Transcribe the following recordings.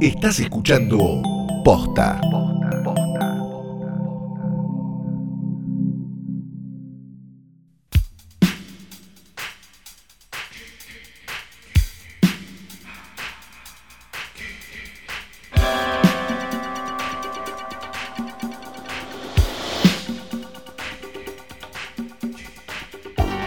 Estás escuchando Posta.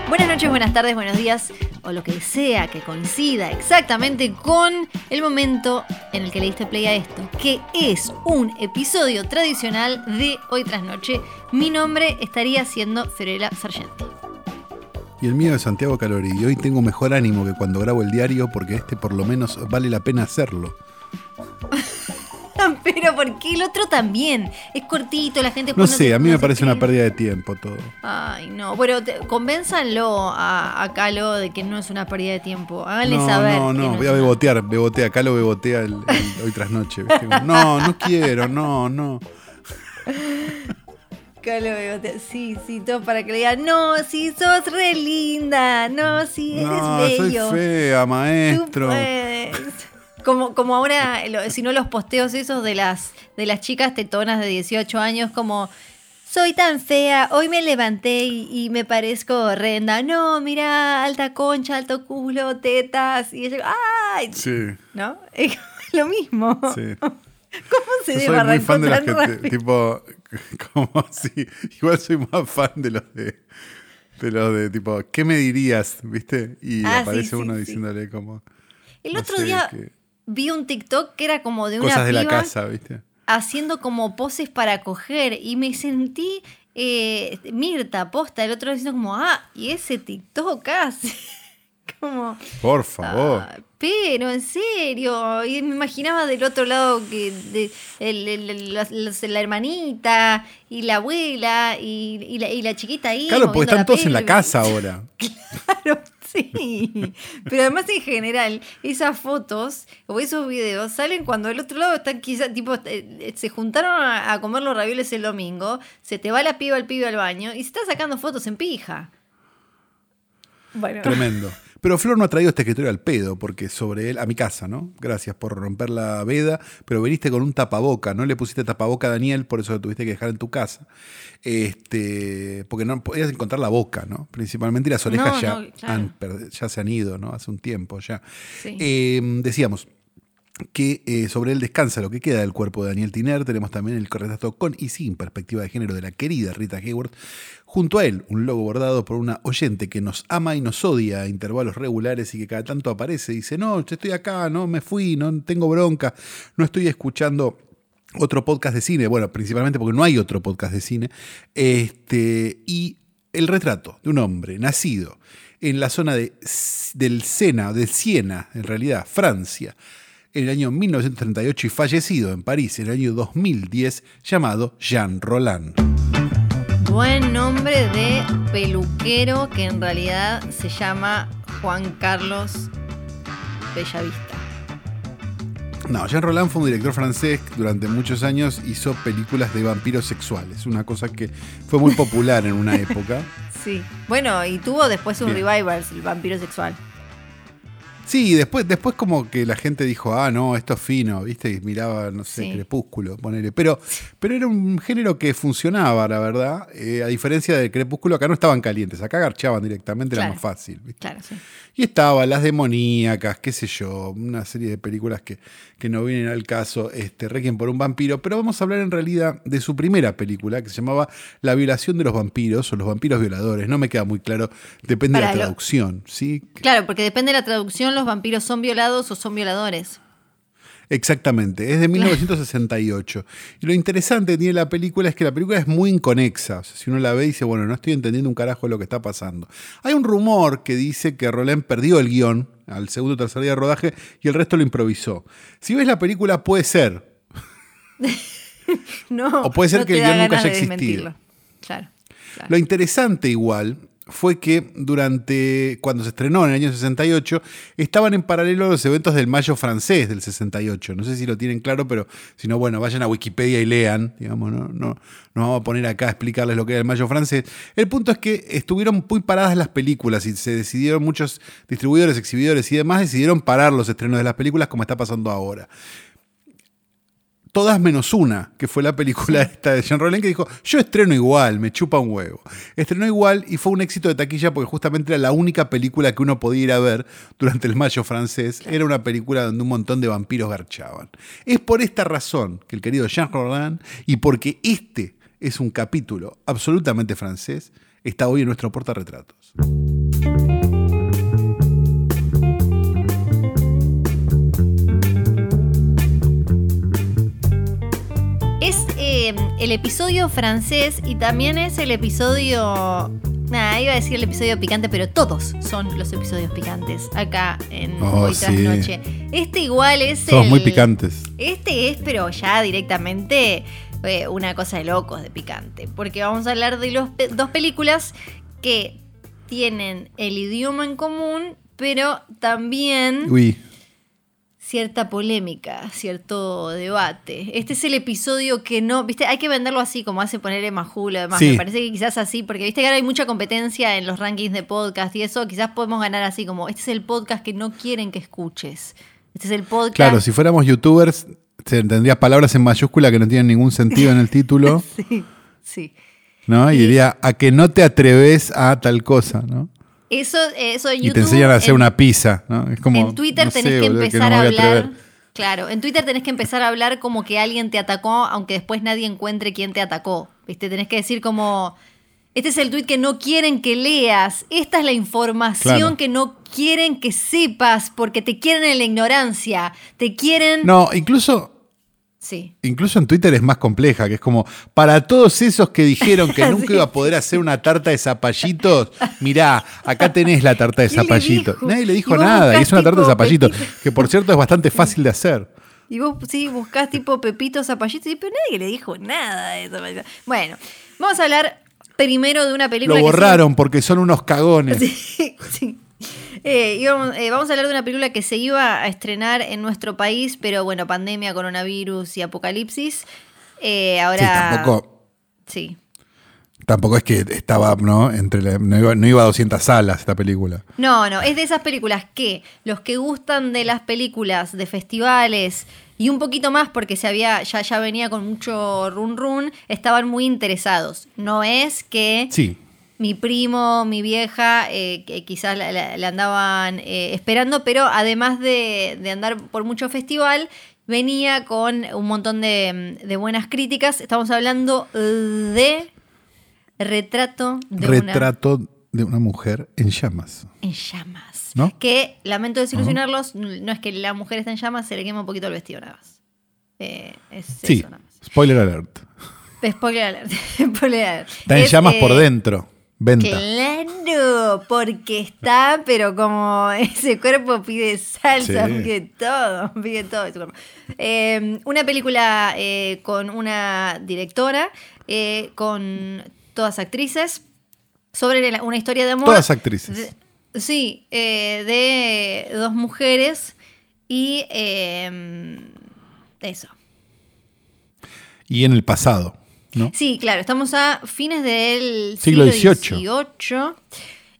Buenas noches, buenas tardes, buenos días o lo que sea que coincida exactamente con el momento en el que le diste play a esto, que es un episodio tradicional de Hoy tras Noche. Mi nombre estaría siendo Fiorella Sargenti. Y el mío es Santiago Calori. Y hoy tengo mejor ánimo que cuando grabo el diario porque este por lo menos vale la pena hacerlo. Pero porque el otro también es cortito, la gente No sé, a mí me parece una pérdida de tiempo todo. Ay, no. Bueno, te- convénzanlo a, a Calo de que no es una pérdida de tiempo. Háganle No, saber. no, no, es voy a bebotear, bebotea, acá lo bebotea el, el hoy tras noche. ¿viste? No, no quiero, no, no. Calo. Sí, sí, todo para que le digan, no, sí, sos re linda. No, sí, eres No, bello. soy fea, Tú maestro. puedes. Como, como ahora, si no los posteos esos de las, de las chicas tetonas de 18 años, como soy tan fea, hoy me levanté y, y me parezco horrenda. No, mira, alta concha, alto culo, tetas. Y yo, ¡ay! Sí, ¿No? Es lo mismo. sí. ¿Cómo se Yo debe soy muy fan de la tan gente, rápido? tipo, como si, igual soy más fan de los de, de los de tipo, ¿qué me dirías? ¿Viste? Y Ah, sí, aparece sí, uno sí. diciéndole como, El no otro sé, día que- vi un TikTok que era como de una cosas de la piba casa, ¿viste? haciendo como poses para coger y me sentí eh, Mirta, posta, el otro diciendo como, ah, y ese TikTok hace. como, Por favor. "Ah, pero en serio, y me imaginaba del otro lado que de, el- el- el- la, la- la hermanita y la abuela y, y la, y la chiquita ahí. claro, porque están todos en la casa ahora. Claro, sí. Pero además en general, esas fotos o esos videos salen cuando del otro lado están quizás, tipo, eh, se juntaron a, a comer los ravioles el domingo, se te va la piba al pibe al baño y se está sacando fotos en pija. Bueno. Tremendo. Pero Flor no ha traído este escritorio al pedo, porque sobre él, a mi casa, ¿no? Gracias por romper la veda, pero viniste con un tapaboca, no le pusiste tapaboca a Daniel, por eso lo tuviste que dejar en tu casa. Este, porque no podías encontrar la boca, ¿no? Principalmente y las orejas No, ya, no, claro. han perd- ya se han ido, ¿no? Hace un tiempo ya. Sí. Eh, decíamos que eh, sobre él descansa lo que queda del cuerpo de Daniel Tiner. Tenemos también el retrato con y sin perspectiva de género de la querida Rita Hayworth. Junto a él, un logo bordado por una oyente que nos ama y nos odia a intervalos regulares y que cada tanto aparece y dice, no, estoy acá, no me fui, no tengo bronca, no estoy escuchando otro podcast de cine, bueno, principalmente porque no hay otro podcast de cine, este, y el retrato de un hombre nacido en la zona de, del Sena, de Siena, en realidad, Francia, en el año 1938 y fallecido en París en el año 2010, llamado Jean Roland. Buen nombre de peluquero que en realidad se llama Juan Carlos Bellavista. No, Jean Roland fue un director francés que durante muchos años hizo películas de vampiros sexuales, una cosa que fue muy popular en una época. Sí. Bueno, y tuvo después un Bien. revival, el vampiro sexual. Sí, después, después como que la gente dijo, ah, no, esto es fino, ¿viste? Y miraba, no sé, Sí. Crepúsculo, ponele. Pero, pero era un género que funcionaba, la verdad. Eh, a diferencia del Crepúsculo, acá no estaban calientes, acá garchaban directamente, era más fácil, ¿viste? Claro, sí. Y estaba Las Demoníacas, qué sé yo, una serie de películas que, que no vienen al caso, este, Requiem por un vampiro, pero vamos a hablar en realidad de su primera película, que se llamaba La violación de los vampiros, o los vampiros violadores, no me queda muy claro, depende de la lo- traducción, ¿sí? Claro, porque depende de la traducción, los vampiros son violados o son violadores. Exactamente, es de 1968. Y lo interesante que tiene la película es que la película es muy inconexa. O sea, si uno la ve, dice, bueno, no estoy entendiendo un carajo lo que está pasando. Hay un rumor que dice que Roland perdió el guion al segundo o tercer día de rodaje y el resto lo improvisó. Si ves la película, puede ser. No. O puede ser no que el guion nunca haya existido. Claro. claro. Lo interesante igual fue que durante, cuando se estrenó en el año 68, estaban en paralelo los eventos del Mayo francés del 68. No sé si lo tienen claro, pero si no, bueno, vayan a Wikipedia y lean, digamos, no, no, no vamos a poner acá a explicarles lo que era el Mayo francés. El punto es que estuvieron muy paradas las películas y se decidieron muchos distribuidores, exhibidores y demás decidieron parar los estrenos de las películas como está pasando ahora. Todas menos una, que fue la película esta de Jean Rollin, que dijo, yo estreno igual, me chupa un huevo. Estrenó igual y fue un éxito de taquilla porque justamente era la única película que uno podía ir a ver durante el mayo francés. Era una película donde un montón de vampiros garchaban. Es por esta razón que el querido Jean Rollin, y porque este es un capítulo absolutamente francés, está hoy en nuestro portarretratos. El episodio francés y también es el episodio. Nada, iba a decir el episodio picante, pero todos son los episodios picantes acá en Oh, Hoy tras sí. Noche. Este igual es Somos el- muy picantes. Este es, pero ya directamente eh, una cosa de locos de picante. Porque vamos a hablar de los pe- dos películas que tienen el idioma en común, pero también Uy, cierta polémica, cierto debate. Este es el episodio que no, viste, hay que venderlo así, como hace ponerle Majula, además. Sí. Me parece que quizás así, porque viste que ahora hay mucha competencia en los rankings de podcast y eso, quizás podemos ganar así, como este es el podcast que no quieren que escuches. Este es el podcast. claro, si fuéramos youtubers, se tendría palabras en mayúscula que no tienen ningún sentido en el título, Sí, sí. ¿no? Y diría, a que no te atreves a tal cosa, ¿no? Eso, eso en Y YouTube. te enseñan a hacer en- una pizza, ¿no? Es como, en Twitter no tenés sé, que empezar no a hablar. Claro, en Twitter tenés que empezar a hablar como que alguien te atacó, aunque después nadie encuentre quién te atacó. ¿Viste? Tenés que decir como. Este es el tweet que no quieren que leas. Esta es la información Claro. que no quieren que sepas porque te quieren en la ignorancia. Te quieren. No, incluso, Sí. incluso en Twitter es más compleja, que es como, para todos esos que dijeron que nunca Sí. iba a poder hacer una tarta de zapallitos, mirá, acá tenés la tarta de ¿Quién le zapallitos. Nadie le dijo nada, y es una tarta de zapallitos, Pepito. que por cierto es bastante fácil de hacer. Y vos sí buscás tipo Pepito Zapallito, y pero nadie le dijo nada de eso. Bueno, vamos a hablar primero de una película Lo que borraron porque son unos cagones. Sí, sí. Eh, íbamos- eh, vamos a hablar de una película que se iba a estrenar en nuestro país, pero bueno, pandemia, coronavirus y apocalipsis. Eh, ahora. Sí, tampoco, Sí. tampoco es que estaba, ¿no? Entre la- no, iba, no iba a 200 salas esta película. No, no, es de esas películas que los que gustan de las películas de festivales y un poquito más porque se había ya ya venía con mucho run run, estaban muy interesados. No es que Sí, mi primo, mi vieja, eh, que quizás la, la- la andaban eh, esperando, pero además de, de andar por mucho festival, venía con un montón de, de buenas críticas. Estamos hablando de Retrato de una retrato de una mujer en llamas. en llamas. ¿No? Que, lamento desilusionarlos, no es que la mujer está en llamas, se le quema un poquito el vestido nada más. Eh, es Sí, eso nada más. spoiler alert. Spoiler alert. Spoiler alert. Está en Es, llamas eh, por dentro. Venta. Claro, porque está, pero como ese cuerpo pide salsa, Sí. pide todo, pide todo ese cuerpo. Eh, una película eh, con una directora, eh, con todas actrices, sobre la- una historia de amor. Todas actrices. de- sí, eh, de dos mujeres y eh, eso. Y en el pasado, ¿no? Sí, claro, estamos a fines del Siglo siglo XVIII. XVIII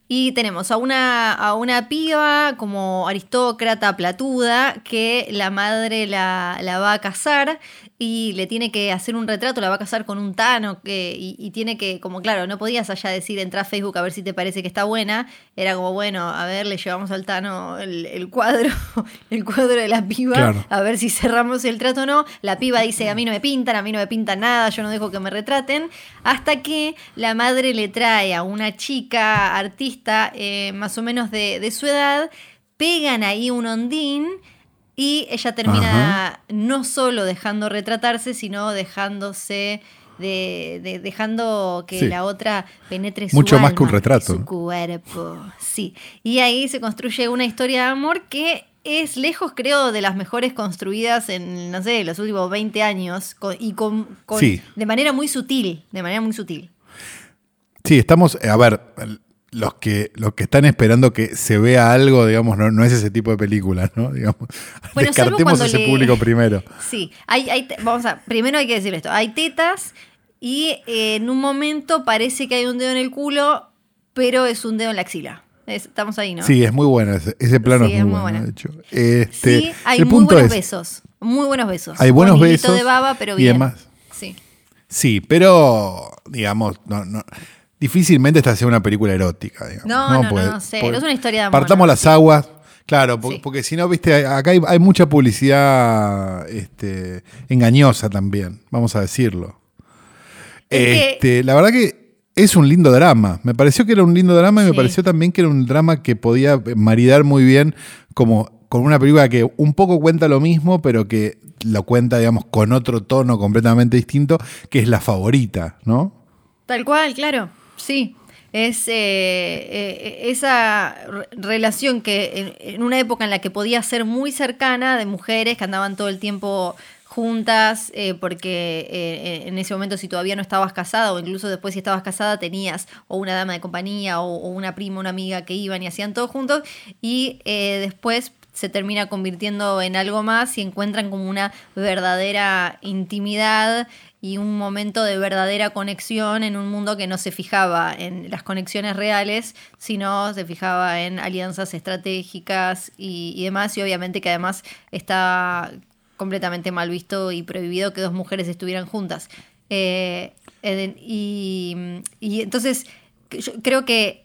y tenemos a una, a una piba como aristócrata platuda que la madre la, la va a casar y le tiene que hacer un retrato, la va a casar con un tano que, y, y tiene que, como claro, no podías allá decir, entra a Facebook a ver si te parece que está buena, era como, bueno, a ver, le llevamos al tano el, el cuadro, el cuadro de la piba, Claro. a ver si cerramos el trato o no. La piba dice, a mí no me pintan, a mí no me pintan nada, yo no dejo que me retraten. Hasta que la madre le trae a una chica artista eh, más o menos de, de su edad, pegan ahí un ondín y ella termina no solo dejando retratarse, sino dejándose... De, de- dejando que Sí. la otra penetre su Mucho más que un retrato, su cuerpo. Sí. Y ahí se construye una historia de amor que es lejos, creo, de las mejores construidas en, no sé, los últimos 20 años. con- y con, con- Sí. de manera muy sutil. De manera muy sutil. Sí, estamos, a ver, los que, los que están esperando que se vea algo, digamos, no, no es ese tipo de película, ¿no? Digamos, Bueno, descartemos ese le- público primero. Sí. Hay, hay vamos a. Primero hay que decir esto. Hay tetas y eh, en un momento parece que hay un dedo en el culo, pero es un dedo en la axila. Es- estamos ahí, ¿no? Sí, es muy bueno, ese, ese plano Sí, es muy, bueno, bueno. de hecho. Este, Sí, hay el muy punto buenos es, besos. muy buenos besos. Hay buenos Con besos de baba, pero y bien. demás. Sí. Sí, pero, digamos, no, no- difícilmente esta sea una película erótica. Digamos, No, no, no, Porque- no sé, porque es una historia de amor, Partamos ¿no? las aguas. Claro, porque, Sí. porque si no, viste, acá hay, hay mucha publicidad este, engañosa también, vamos a decirlo. Es que- Este, La verdad que es un lindo drama. Me pareció que era un lindo drama y me Sí. pareció también que era un drama que podía maridar muy bien como con una película que un poco cuenta lo mismo, pero que lo cuenta, digamos, con otro tono completamente distinto, que es la favorita, ¿no? Tal cual, claro, sí. Es eh, eh, esa re- relación que en, en una época en la que podía ser muy cercana de mujeres que andaban todo el tiempo juntas, eh, porque eh, en ese momento si todavía no estabas casada o incluso después si estabas casada tenías o una dama de compañía o, o una prima, una amiga que iban y hacían todo juntos y eh, después se termina convirtiendo en algo más y encuentran como una verdadera intimidad y un momento de verdadera conexión en un mundo que no se fijaba en las conexiones reales, sino se fijaba en alianzas estratégicas y, demás, y obviamente que además está completamente mal visto y prohibido que dos mujeres estuvieran juntas. Eh, y, entonces yo creo que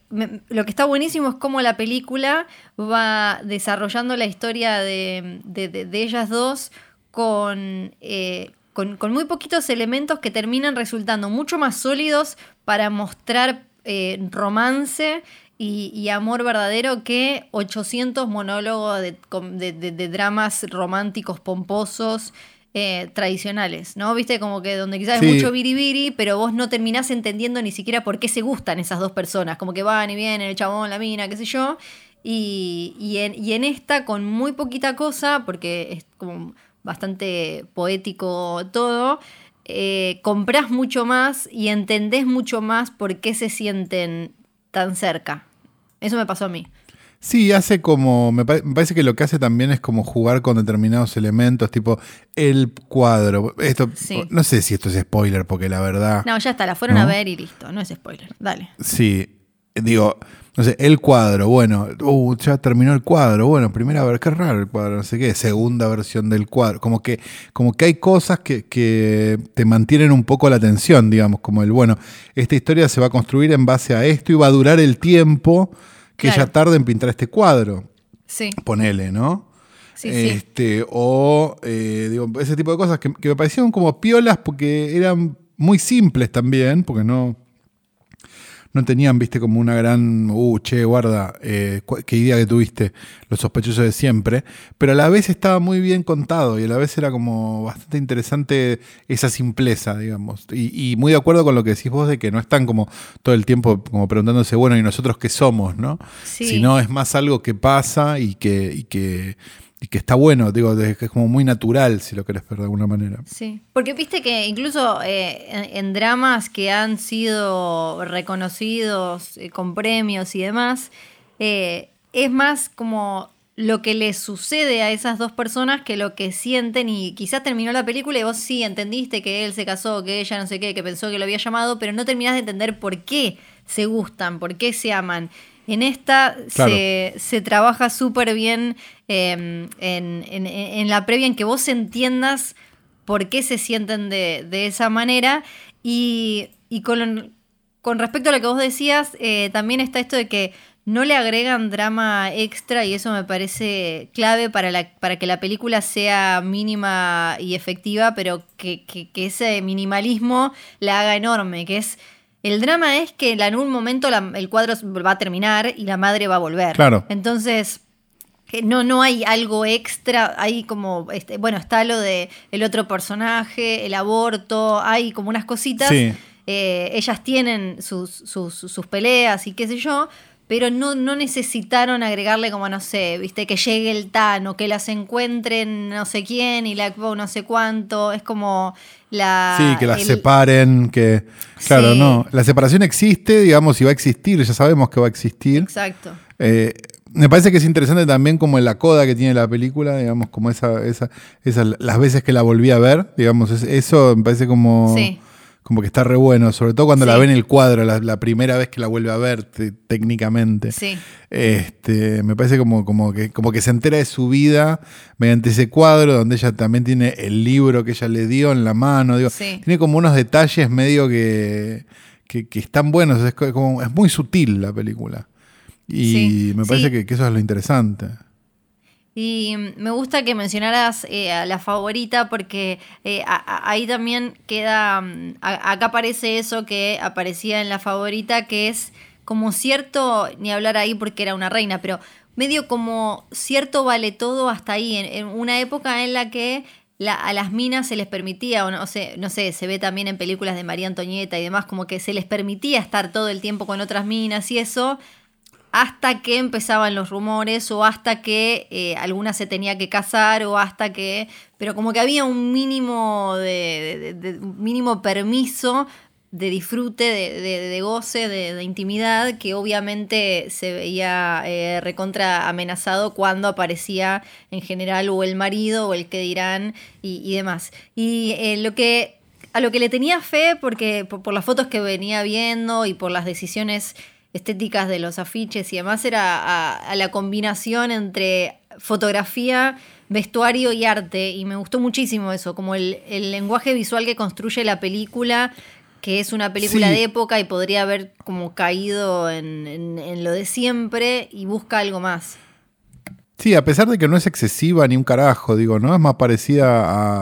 lo que está buenísimo es cómo la película va desarrollando la historia de- de ellas dos con, eh, con, con muy poquitos elementos que terminan resultando mucho más sólidos para mostrar eh, romance y, y amor verdadero que 800 monólogos de, com- de- de- de dramas románticos pomposos eh, tradicionales, ¿no? Viste, como que donde quizás Sí. hay mucho biribiri, pero vos no terminás entendiendo ni siquiera por qué se gustan esas dos personas, como que van y vienen, el chabón, la mina, qué sé yo. Y, y en, y en esta, con muy poquita cosa, porque es como bastante poético todo, eh, comprás mucho más y entendés mucho más por qué se sienten tan cerca. Eso me pasó a mí. Sí, hace como. Me, pare- me parece que lo que hace también es como jugar con determinados elementos, tipo el cuadro. Esto, Sí. no sé si esto es spoiler, porque la verdad. No, ya está, la fueron ¿No? a ver y listo, no es spoiler. Dale. Sí, digo, no sé, el cuadro, bueno, uh, ya terminó el cuadro, bueno, primera vez, qué raro el cuadro, no sé qué, segunda versión del cuadro, como que, como que hay cosas que, que te mantienen un poco la atención, digamos, como el, bueno, esta historia se va a construir en base a esto y va a durar el tiempo que Claro. ella tarde en pintar este cuadro, Sí, ponele, ¿no? sí, sí. este, O eh, digo, ese tipo de cosas que, que me parecieron como piolas porque eran muy simples también, porque no, no tenían, viste, como una gran, uh, che, guarda, eh, qué idea que tuviste, los sospechosos de siempre, pero a la vez estaba muy bien contado y a la vez era como bastante interesante esa simpleza, digamos. Y, y muy de acuerdo con lo que decís vos de que no están como todo el tiempo como preguntándose, bueno, ¿y nosotros qué somos, no? Sí. Sino es más algo que pasa y que, y que, y que está bueno, digo, que es como muy natural, si lo querés ver de alguna manera. Sí, porque viste que incluso eh, en, en dramas que han sido reconocidos eh, con premios y demás, eh, es más como lo que le sucede a esas dos personas que lo que sienten y quizás terminó la película y vos sí entendiste que él se casó, que ella no sé qué, que pensó que lo había llamado, pero no terminás de entender por qué se gustan, por qué se aman. En esta Claro. se, se trabaja súper bien eh, en, en- en la previa en que vos entiendas por qué se sienten de, de esa manera. Y, y con, con respecto a lo que vos decías, eh, también está esto de que no le agregan drama extra y eso me parece clave para, la, para que la película sea mínima y efectiva, pero que, que- que ese minimalismo la haga enorme, que es... El drama es que en algún momento la- el cuadro va a terminar y la madre va a volver. Claro. Entonces, que no, no hay algo extra, hay como, este, bueno, está lo de el otro personaje, el aborto, hay como unas cositas. Sí. Eh, ellas tienen sus, sus, sus peleas y qué sé yo, pero no, no necesitaron agregarle como, no sé, viste, que llegue el Tano, que las encuentren no sé quién y la no sé cuánto. Es como la... Sí, que las el- separen, que... Claro, Sí. no. La separación existe, digamos, y va a existir, ya sabemos que va a existir. Exacto. Eh, me parece que es interesante también como la coda que tiene la película, digamos, como esa, esa, esa- las veces que la volví a ver, digamos, es- eso me parece como, Sí. Como que está re bueno, sobre todo cuando la ve en el cuadro, la, la primera vez que la vuelve a ver te- técnicamente. Sí. Este, me parece como, como, que, como que se entera de su vida mediante ese cuadro, donde ella también tiene el libro que ella le dio en la mano. Digo, Sí. Tiene como unos detalles medio que, que, que están buenos. Es, co- como, es muy sutil la película. Y Sí, me parece que eso es lo interesante. Y mm, me gusta que mencionaras eh, a la favorita porque eh, a- ahí también queda, mm, a- acá aparece eso que aparecía en la favorita, que es como cierto, ni hablar ahí porque era una reina, pero medio como cierto vale todo hasta ahí, en, en una época en la que la- a las minas se les permitía, o no, sé, no sé, se ve también en películas de María Antonieta y demás, como que se les permitía estar todo el tiempo con otras minas y eso, hasta que empezaban los rumores o hasta que eh, alguna se tenía que casar o hasta que pero como que había un mínimo de, de- mínimo permiso de disfrute de, de- goce de, intimidad que obviamente se veía eh, recontra amenazado cuando aparecía en general o el marido o el que dirán y, demás. Y eh, lo que a lo que le tenía fe porque por, por las fotos que venía viendo y por las decisiones estéticas de los afiches y demás era a, a la combinación entre fotografía, vestuario y arte. Y me gustó muchísimo eso, como el, el lenguaje visual que construye la película, que es una película Sí. de época y podría haber como caído en, en- en lo de siempre y busca algo más. Sí, a pesar de que no es excesiva ni un carajo, digo, ¿no? Es más parecida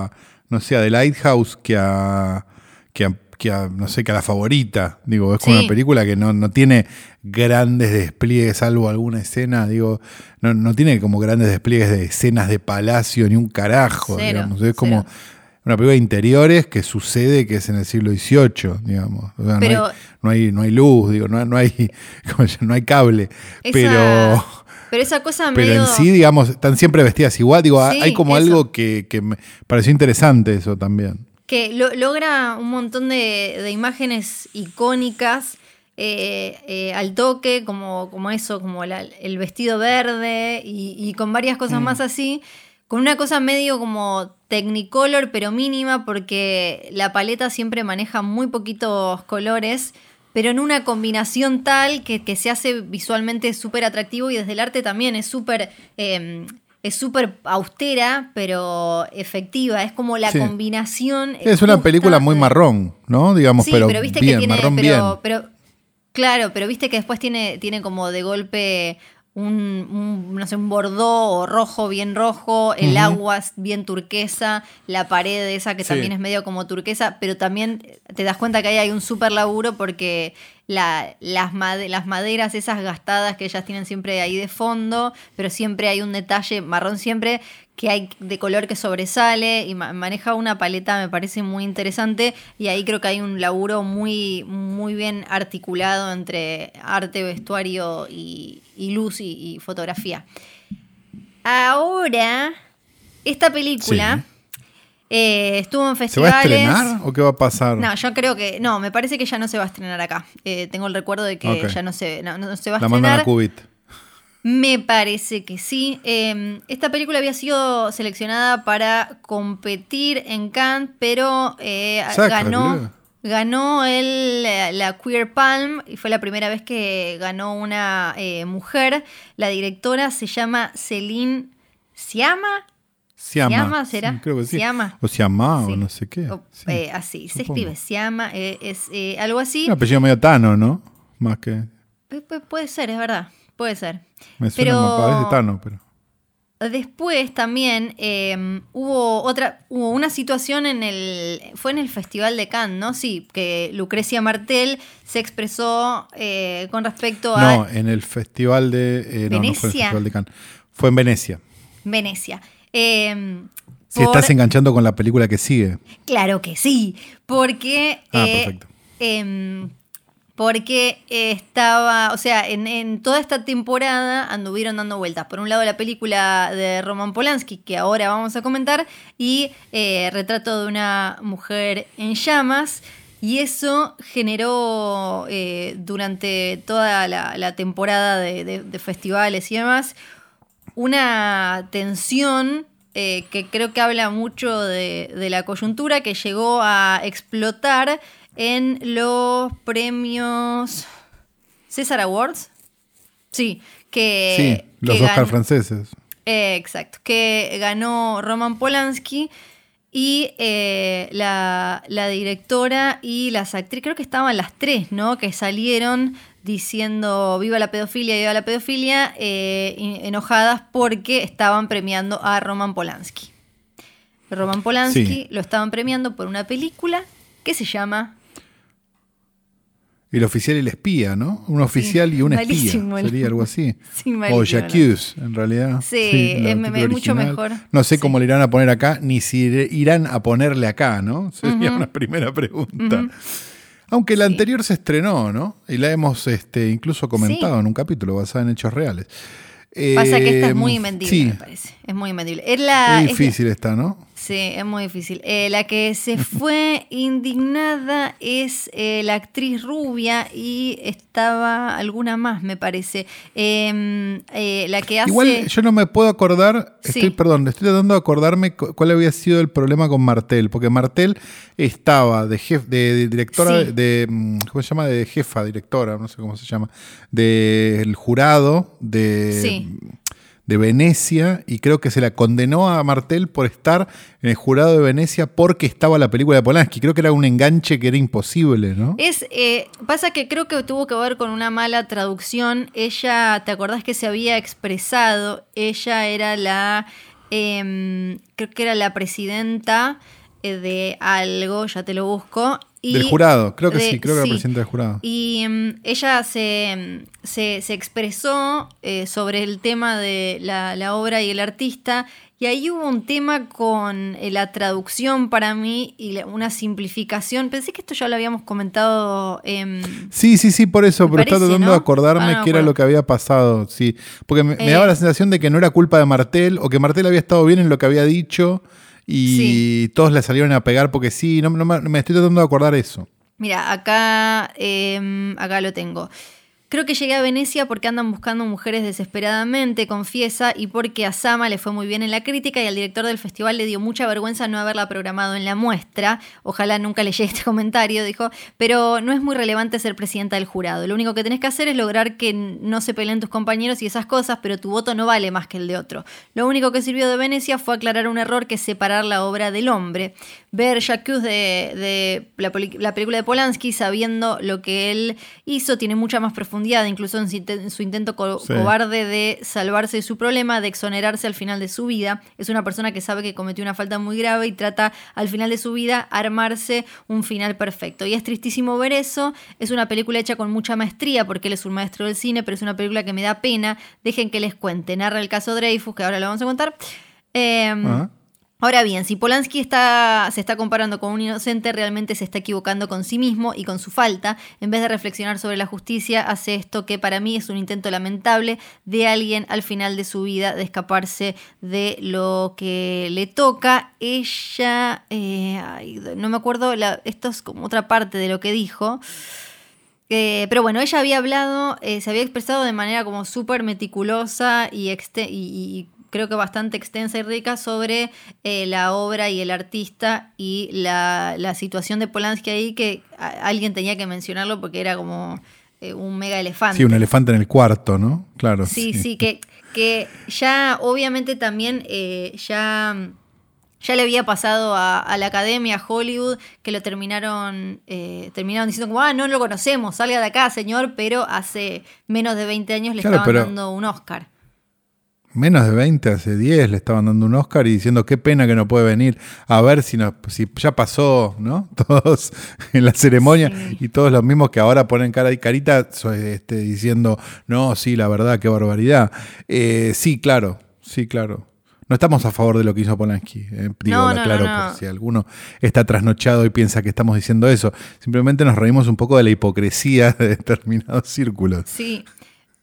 a, no sé, a The Lighthouse que a, que a, que a, no sé, que a la favorita. Digo, es como Sí. una película que no, no tiene grandes despliegues, salvo alguna escena, digo, no, no tiene como grandes despliegues de escenas de palacio ni un carajo, Cero, digamos. Es como cero. una película de interiores que sucede que es en el siglo XVIII, digamos. O sea, no, Pero- hay, no, hay, no hay luz, digo, no, no hay, no hay cable. Esa- Pero... Pero esa cosa Pero medio... en sí, digamos, están siempre vestidas igual. Digo, Sí, hay como eso. algo que, que me pareció interesante eso también. Que lo- logra un montón de, de imágenes icónicas eh, eh, al toque, como, como eso, como la- el vestido verde y, y con varias cosas más así, con una cosa medio como technicolor, pero mínima, porque la paleta siempre maneja muy poquitos colores. Pero en una combinación tal que, que se hace visualmente súper atractivo y desde el arte también es súper eh, es súper austera, pero efectiva. Es como la Sí. combinación. Es una película muy marrón, ¿no? Digamos, Sí, pero, pero viste bien, que tiene. marrón pero, bien. pero- claro, pero viste que después tiene, tiene como de golpe un, un, no sé, un bordó rojo bien rojo, el Ujú. agua es bien turquesa, la pared esa que Sí. también es medio como turquesa, pero también te das cuenta que ahí hay un súper laburo porque la- las, made- las maderas esas gastadas que ellas tienen siempre ahí de fondo, pero siempre hay un detalle marrón siempre que hay de color que sobresale y ma- maneja una paleta me parece muy interesante y ahí creo que hay un laburo muy muy bien articulado entre arte, vestuario y, y luz y, y fotografía. Ahora, esta película eh, estuvo en ¿Se va a festivales. estrenar o qué va a pasar? No, yo creo que. No, me parece que ya no se va a estrenar acá. Eh, tengo el recuerdo de que ya no se, no, no se va a La mandan estrenar. a Cubit. Me parece que sí. Eh, esta película había sido seleccionada para competir en Cannes, pero eh, ganó, ganó el, la, Queer Palm y fue la primera vez que ganó una eh, mujer. La directora se llama Celine Siama. Siama. Siama, ¿será? Sí, creo que sí. Siama. O Siama Sí. o no sé qué. O, eh, así, se escribe Siama, eh, es eh, algo así. Un apellido medio Tano, ¿no? Más que. Pu- pu- puede ser, es verdad, puede ser. Me suena Pero- más parece Tano, pero. Después también eh, hubo otra, hubo una situación en el, fue en el Festival de Cannes, ¿no? Sí, que Lucrecia Martel se expresó eh, con respecto a No, en el festival de. eh, no, no fue en el ¿Venecia? festival de Cannes. Fue en Venecia. Venecia. Eh, Si por- estás enganchando con la película que sigue. Claro que sí, porque... Ah, perfecto. Porque estaba, o sea, en, toda esta temporada anduvieron dando vueltas. Por un lado la película de Roman Polanski, que ahora vamos a comentar, y eh, Retrato de una mujer en llamas. Y eso generó eh, durante toda la, temporada de- de festivales y demás una tensión eh, que creo que habla mucho de, de la coyuntura que llegó a explotar en los premios César Awards. Sí, que. sí, los que Oscar franceses. eh, exacto, que ganó Roman Polanski y eh, la, la directora y las actrices, creo que estaban las tres, ¿no? Que salieron diciendo viva la pedofilia, viva la pedofilia, eh, enojadas porque estaban premiando a Roman Polanski. Roman Polanski Sí. lo estaban premiando por una película que se llama El oficial y el espía, ¿no? Un oficial y un malísimo espía. Sería algo así. Sí, o malísimo Jacques, en realidad. Sí, es- es mucho mejor. No sé cómo le irán a poner acá, ni si irán a ponerle acá, ¿no? Sería una primera pregunta. Aunque la anterior se estrenó, ¿no? Y la hemos este, incluso comentado en un capítulo basado en hechos reales. Pasa que esta Eh, es muy invendible, Sí, me parece. Es muy invendible. Es, la, es es- difícil esta, ¿no? Sí, es muy difícil. Eh, la que se fue indignada es eh, la actriz rubia y estaba alguna más, me parece. Eh, eh, la que hace. Igual yo no me puedo acordar, Sí. estoy, perdón, estoy tratando de acordarme cu- cuál había sido el problema con Martel, porque Martel estaba de jef, de, de directora, Sí. de, mm, ¿cómo se llama? De jefa, directora, no sé cómo se llama, del jurado de, Sí. De Venecia, y creo que se la condenó a Martel por estar en el jurado de Venecia porque estaba la película de Polanski. Creo que era un enganche que era imposible, ¿no? Es, eh, pasa que creo que tuvo que ver con una mala traducción. Ella, ¿te acordás que se había expresado? Ella era la, em, creo que era la presidenta eh, de algo, ya te lo busco. Y del jurado, creo que de- sí, creo que era sí. presidenta del jurado. Y mm, ella se, mm, se, se expresó eh, sobre el tema de la, la obra y el artista. Y ahí hubo un tema con eh, la traducción para mí y la- una simplificación. Pensé que esto ya lo habíamos comentado. em, Sí, sí, sí, por eso, pero estaba tratando ¿no? de acordarme Ah, no, qué era lo que había pasado, sí. Porque me, me Eh. daba la sensación de que no era culpa de Martel o que Martel había estado bien en lo que había dicho y Sí. todos le salieron a pegar porque sí, no, no me, me estoy tratando de acordar eso. Mira, acá, em, acá lo tengo. Creo que llegué a Venecia porque andan buscando mujeres desesperadamente, confiesa, y porque a Sama le fue muy bien en la crítica y al director del festival le dio mucha vergüenza no haberla programado en la muestra. Ojalá nunca le llegue este comentario, dijo, pero no es muy relevante ser presidenta del jurado. Lo único que tenés que hacer es lograr que no se peleen tus compañeros y esas cosas, pero tu voto no vale más que el de otro. Lo único que sirvió de Venecia fue aclarar un error que es separar la obra del hombre. Ver Jacques de, de la, película de Polanski, sabiendo lo que él hizo, tiene mucha más profundidad, incluso en su, inte- en su intento co- Sí. cobarde de salvarse de su problema, de exonerarse al final de su vida. Es una persona que sabe que cometió una falta muy grave y trata al final de su vida armarse un final perfecto. Y es tristísimo ver eso. Es una película hecha con mucha maestría porque él es un maestro del cine, pero es una película que me da pena. Dejen que les cuente. Narra el caso Dreyfus, que ahora lo vamos a contar. Em. Ahora bien, si Polanski se está comparando con un inocente, realmente se está equivocando con sí mismo y con su falta. En vez de reflexionar sobre la justicia, hace esto que para mí es un intento lamentable de alguien al final de su vida de escaparse de lo que le toca. Ella, eh, no me acuerdo, esto es como otra parte de lo que dijo. Eh, pero bueno, ella había hablado, eh, se había expresado de manera como súper meticulosa y, y- y creo que bastante extensa y rica sobre eh, la obra y el artista y la, la situación de Polanski ahí que a- alguien tenía que mencionarlo porque era como eh, un mega elefante. Sí, un elefante en el cuarto, ¿no? Claro. Sí, sí, que, que ya obviamente también eh, ya, ya le había pasado a, a la academia, a Hollywood, que lo terminaron, eh, terminaron diciendo como, ah, no lo conocemos, salga de acá, señor, pero hace menos de 20 años le Claro, estaban dando un Oscar. Menos de 20, hace 10 le estaban dando un Oscar y diciendo qué pena que no puede venir a ver si, nos- si ya pasó, ¿no? Todos en la ceremonia Sí. y todos los mismos que ahora ponen cara y carita este, diciendo, no, sí, la verdad, qué barbaridad. Eh, sí, claro, sí, claro. No estamos a favor de lo que hizo Polanski. eh, digo, No, no. por si alguno está trasnochado y piensa que estamos diciendo eso. Simplemente nos reímos un poco de la hipocresía de determinados círculos. Sí.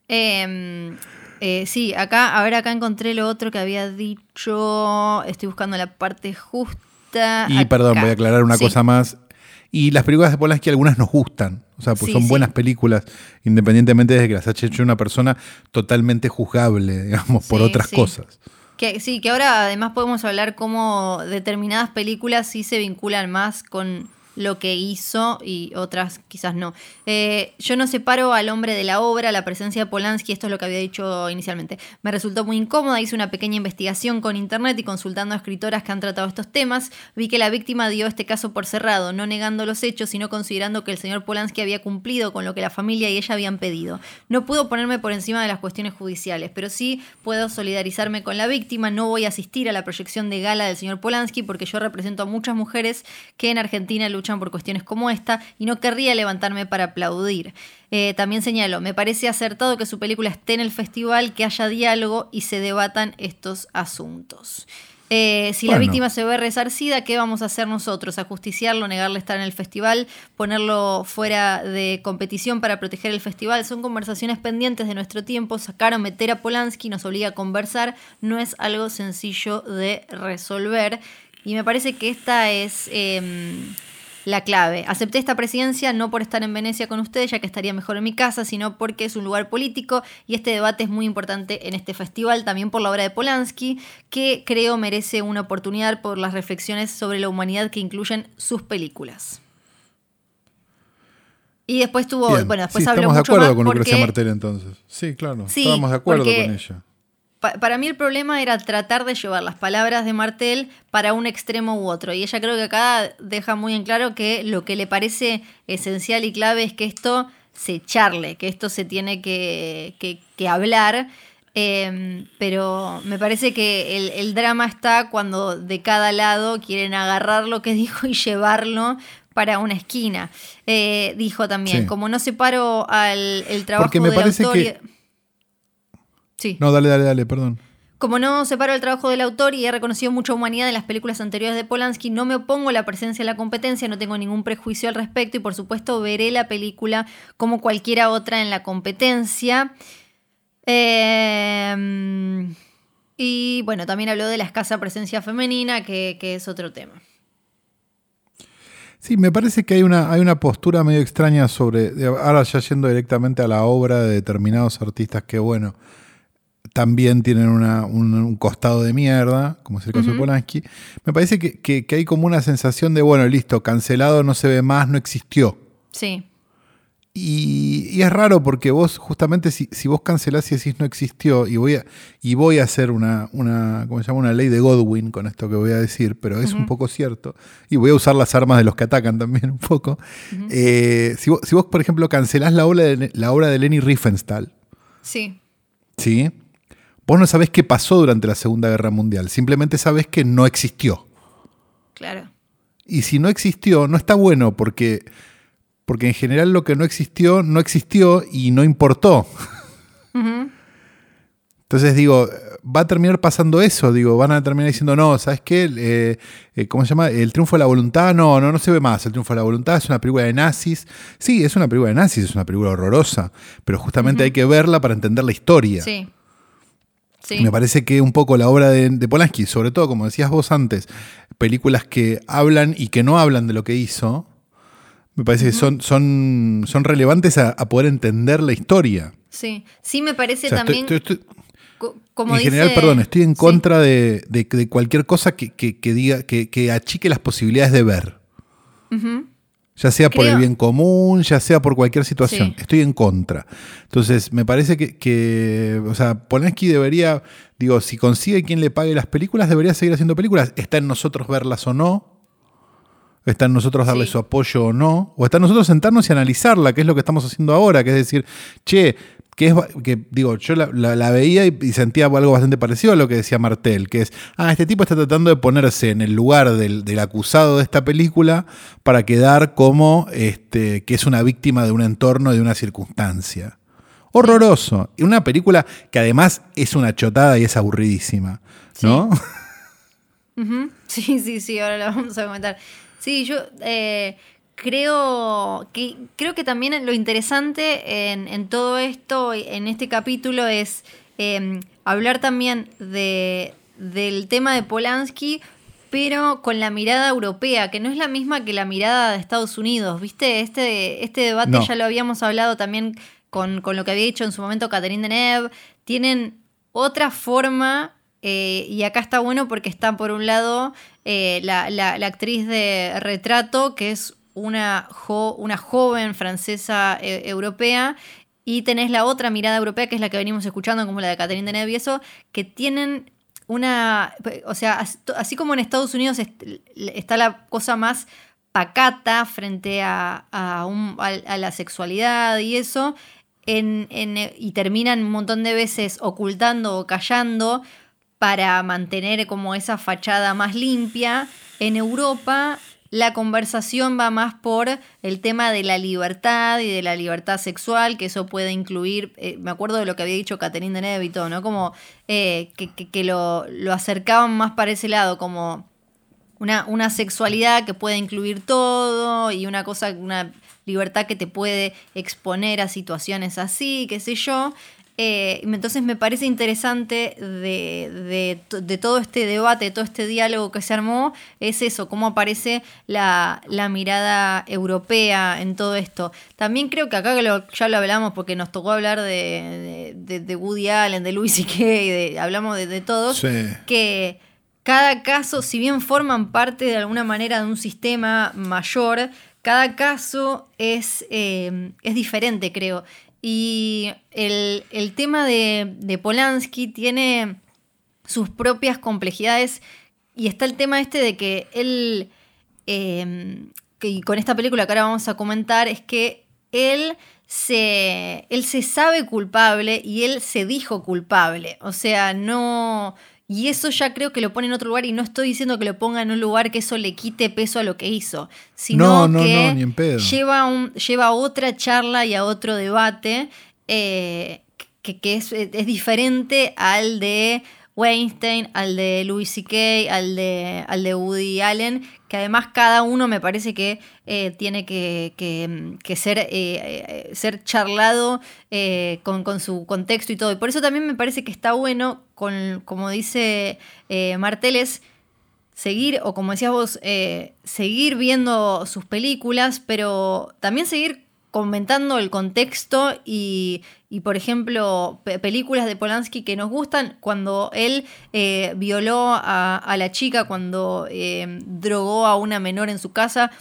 Em, eh, sí, acá, a ver, acá encontré lo otro que había dicho. Estoy buscando la parte justa. Y perdón, voy a aclarar una Sí. cosa más. Y las películas de Polanski algunas nos gustan. O sea, pues Sí, son sí. buenas películas, independientemente de que las haya hecho una persona totalmente juzgable, digamos, por otras cosas. Que, sí, que ahora además podemos hablar cómo determinadas películas sí se vinculan más con, lo que hizo y otras quizás no. Eh, yo no separo al hombre de la obra, la presencia de Polanski, esto es lo que había dicho inicialmente. Me resultó muy incómoda, hice una pequeña investigación con internet y consultando a escritoras que han tratado estos temas, vi que la víctima dio este caso por cerrado, no negando los hechos, sino considerando que el señor Polanski había cumplido con lo que la familia y ella habían pedido. No puedo ponerme por encima de las cuestiones judiciales, pero sí puedo solidarizarme con la víctima, no voy a asistir a la proyección de gala del señor Polanski porque yo represento a muchas mujeres que en Argentina luchan por cuestiones como esta y no querría levantarme para aplaudir. Eh, también señalo, me parece acertado que su película esté en el festival, que haya diálogo y se debatan estos asuntos. Eh, si la víctima se ve resarcida, ¿qué vamos a hacer nosotros? ¿Ajusticiarlo, negarle estar en el festival, ponerlo fuera de competición para proteger el festival? Son conversaciones pendientes de nuestro tiempo. Sacar o meter a Polanski nos obliga a conversar. No es algo sencillo de resolver. Y me parece que esta es em, la clave. Acepté esta presidencia no por estar en Venecia con ustedes, ya que estaría mejor en mi casa, sino porque es un lugar político y este debate es muy importante en este festival, también por la obra de Polanski, que creo merece una oportunidad por las reflexiones sobre la humanidad que incluyen sus películas. Y después tuvo, Bien. bueno, después sí, habló estamos de acuerdo más con porque- Martel entonces. Sí, claro. Sí, Estábamos de acuerdo porque- con ella. Pa- para mí el problema era tratar de llevar las palabras de Martel para un extremo u otro. Y ella creo que acá deja muy en claro que lo que le parece esencial y clave es que esto se charle, que esto se tiene que, que- que hablar. Eh, pero me parece que el, el drama está cuando de cada lado quieren agarrar lo que dijo y llevarlo para una esquina. Eh, dijo también, Sí. como no separo al el trabajo Porque me del parece autor y- que- Sí. No, dale, dale, dale, perdón. Como no separo el trabajo del autor y he reconocido mucha humanidad en las películas anteriores de Polanski, no me opongo a la presencia de la competencia, no tengo ningún prejuicio al respecto y por supuesto veré la película como cualquiera otra en la competencia. Eh, y bueno, también habló de la escasa presencia femenina, que, que es otro tema. Sí, me parece que hay una, hay una postura medio extraña sobre, ahora ya yendo directamente a la obra de determinados artistas que, bueno, también tienen una- un, un costado de mierda, como es el caso de. Polanski. Me parece que, que- que hay como una sensación de, bueno, listo, cancelado, no se ve más, no existió. Sí, Y, y es raro porque vos, justamente, si, si vos cancelás y decís no existió, y voy a, y voy a hacer una, una, ¿cómo se llama? una ley de Godwin con esto que voy a decir, pero es un poco cierto, y voy a usar las armas de los que atacan también un poco. Eh, si, vos, si vos, por ejemplo, cancelás la obra de, la obra de Leni Riefenstahl, sí, ¿sí? Vos no sabés qué pasó durante la Segunda Guerra Mundial, simplemente sabés que no existió. claro. Y si no existió, no está bueno porque, porque en general lo que no existió, no existió y no importó. Entonces digo, va a terminar pasando eso, digo, van a terminar diciendo, no, ¿sabes qué? Eh, eh, ¿Cómo se llama? El triunfo de la voluntad, no, no, no se ve más. El triunfo de la voluntad es una película de nazis. Sí, es una película de nazis, es una película horrorosa, pero justamente hay que verla para entender la historia. Sí. Sí. Me parece que un poco la obra de, de Polanski, sobre todo, como decías vos antes, películas que hablan y que no hablan de lo que hizo, me parece que son, son, son relevantes a, a poder entender la historia. Sí, sí me parece O sea, estoy- también, estoy- estoy- co- como en general, perdón, estoy en Sí. contra de, de- de cualquier cosa que, que- que diga, que, que achique las posibilidades de ver. Ujú. Ya sea por el bien común, ya sea por cualquier situación. Sí. Estoy en contra. Entonces, me parece que, que, o sea, Polanski debería, digo, si consigue quien le pague las películas, debería seguir haciendo películas. Está en nosotros verlas o no. Está en nosotros darle Sí. su apoyo o no. O está en nosotros sentarnos y analizarla, que es lo que estamos haciendo ahora, que es decir, che, que es, que digo, yo la, la- la veía y, y sentía algo bastante parecido a lo que decía Martel, que es, ah, este tipo está tratando de ponerse en el lugar del, del acusado de esta película para quedar como este, que es una víctima de un entorno, de una circunstancia. Horroroso. Y una película que además es una chotada y es aburridísima. ¿No? Sí, sí, sí, ahora lo vamos a comentar. Sí, yo eh, creo que creo que también lo interesante en, en todo esto, en este capítulo, es eh, hablar también de, del tema de Polanski, pero con la mirada europea, que no es la misma que la mirada de Estados Unidos, ¿viste? Este, este debate No. ya lo habíamos hablado también con, con lo que había dicho en su momento Catherine Deneuve. Tienen otra forma, eh, y acá está bueno porque está por un lado eh, la, la- la actriz de retrato, que es una, una joven francesa eh, europea y tenés la otra mirada europea, que es la que venimos escuchando, como la de Catherine Deneuve y eso, que tienen una. O sea, así como en Estados Unidos está la cosa más pacata frente a, a, la sexualidad y eso, en, y terminan un montón de veces ocultando o callando para mantener como esa fachada más limpia. En Europa la conversación va más por el tema de la libertad y de la libertad sexual, que eso puede incluir, eh, me acuerdo de lo que había dicho Catherine y todo, ¿no? Como eh, que, lo, lo, acercaban más para ese lado, como una, una sexualidad que puede incluir todo y una cosa, una libertad que te puede exponer a situaciones así, qué sé yo. Eh, entonces me parece interesante de, todo este debate, de todo este diálogo que se armó, es eso, cómo aparece la, mirada europea en todo esto. También creo que acá ya lo hablamos porque nos tocó hablar de, Woody Allen, de Louis C.K., hablamos de, todos, que cada caso, si bien forman parte de alguna manera de un sistema mayor, cada caso es, eh, es diferente, creo. Y el, tema de, Polanski tiene sus propias complejidades y está el tema este de que él, em, y con esta película que ahora vamos a comentar, es que él se, él se sabe culpable y él se dijo culpable. O sea, no, y eso ya creo que lo pone en otro lugar y no estoy diciendo que lo ponga en un lugar que eso le quite peso a lo que hizo, sino que Lleva, un, lleva a otra charla y a otro debate eh, que, es, es diferente al de Weinstein, al de Louis C.K., al de, al de Woody Allen, que además cada uno me parece que eh, tiene que, ser, eh, eh, ser charlado con, su contexto y todo. Y por eso también me parece que está bueno, con, como dice Marteles, seguir, o como decías vos, seguir viendo sus películas, pero también seguir comentando el contexto y, y por ejemplo, películas de Polanski que nos gustan, cuando él eh, violó a, la chica, cuando eh, drogó a una menor en su casa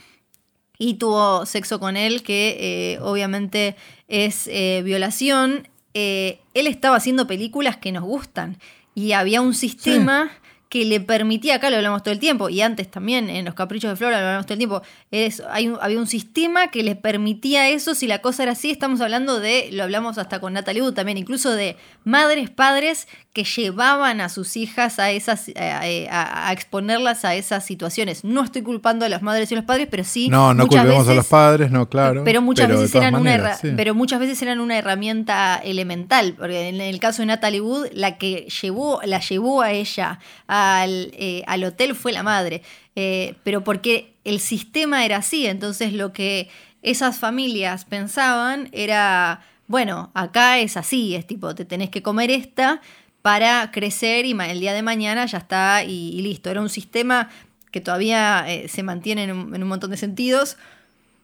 y tuvo sexo con él, que eh, obviamente es violación, él estaba haciendo películas que nos gustan y había un sistema que le permitía, acá lo hablamos todo el tiempo, y antes también en los caprichos de Flora lo hablamos todo el tiempo, es, hay había un sistema que le permitía eso, si la cosa era así, estamos hablando de, lo hablamos hasta con Natalie Wood también, incluso de madres, padres que llevaban a sus hijas a esas a, exponerlas a esas situaciones. No estoy culpando a las madres y los padres, pero sí No, no culpemos a los padres, no, claro. Pero muchas veces eran una pero muchas veces eran una herramienta elemental, porque en el caso de Natalie Wood la que llevó la llevó a ella al, eh, al hotel fue la madre, eh, pero porque el sistema era así, entonces lo que esas familias pensaban era bueno, acá es así, es tipo, te tenés que comer esta, para crecer y el día de mañana ya está y, listo. Era un sistema que todavía eh, se mantiene en un, montón de sentidos,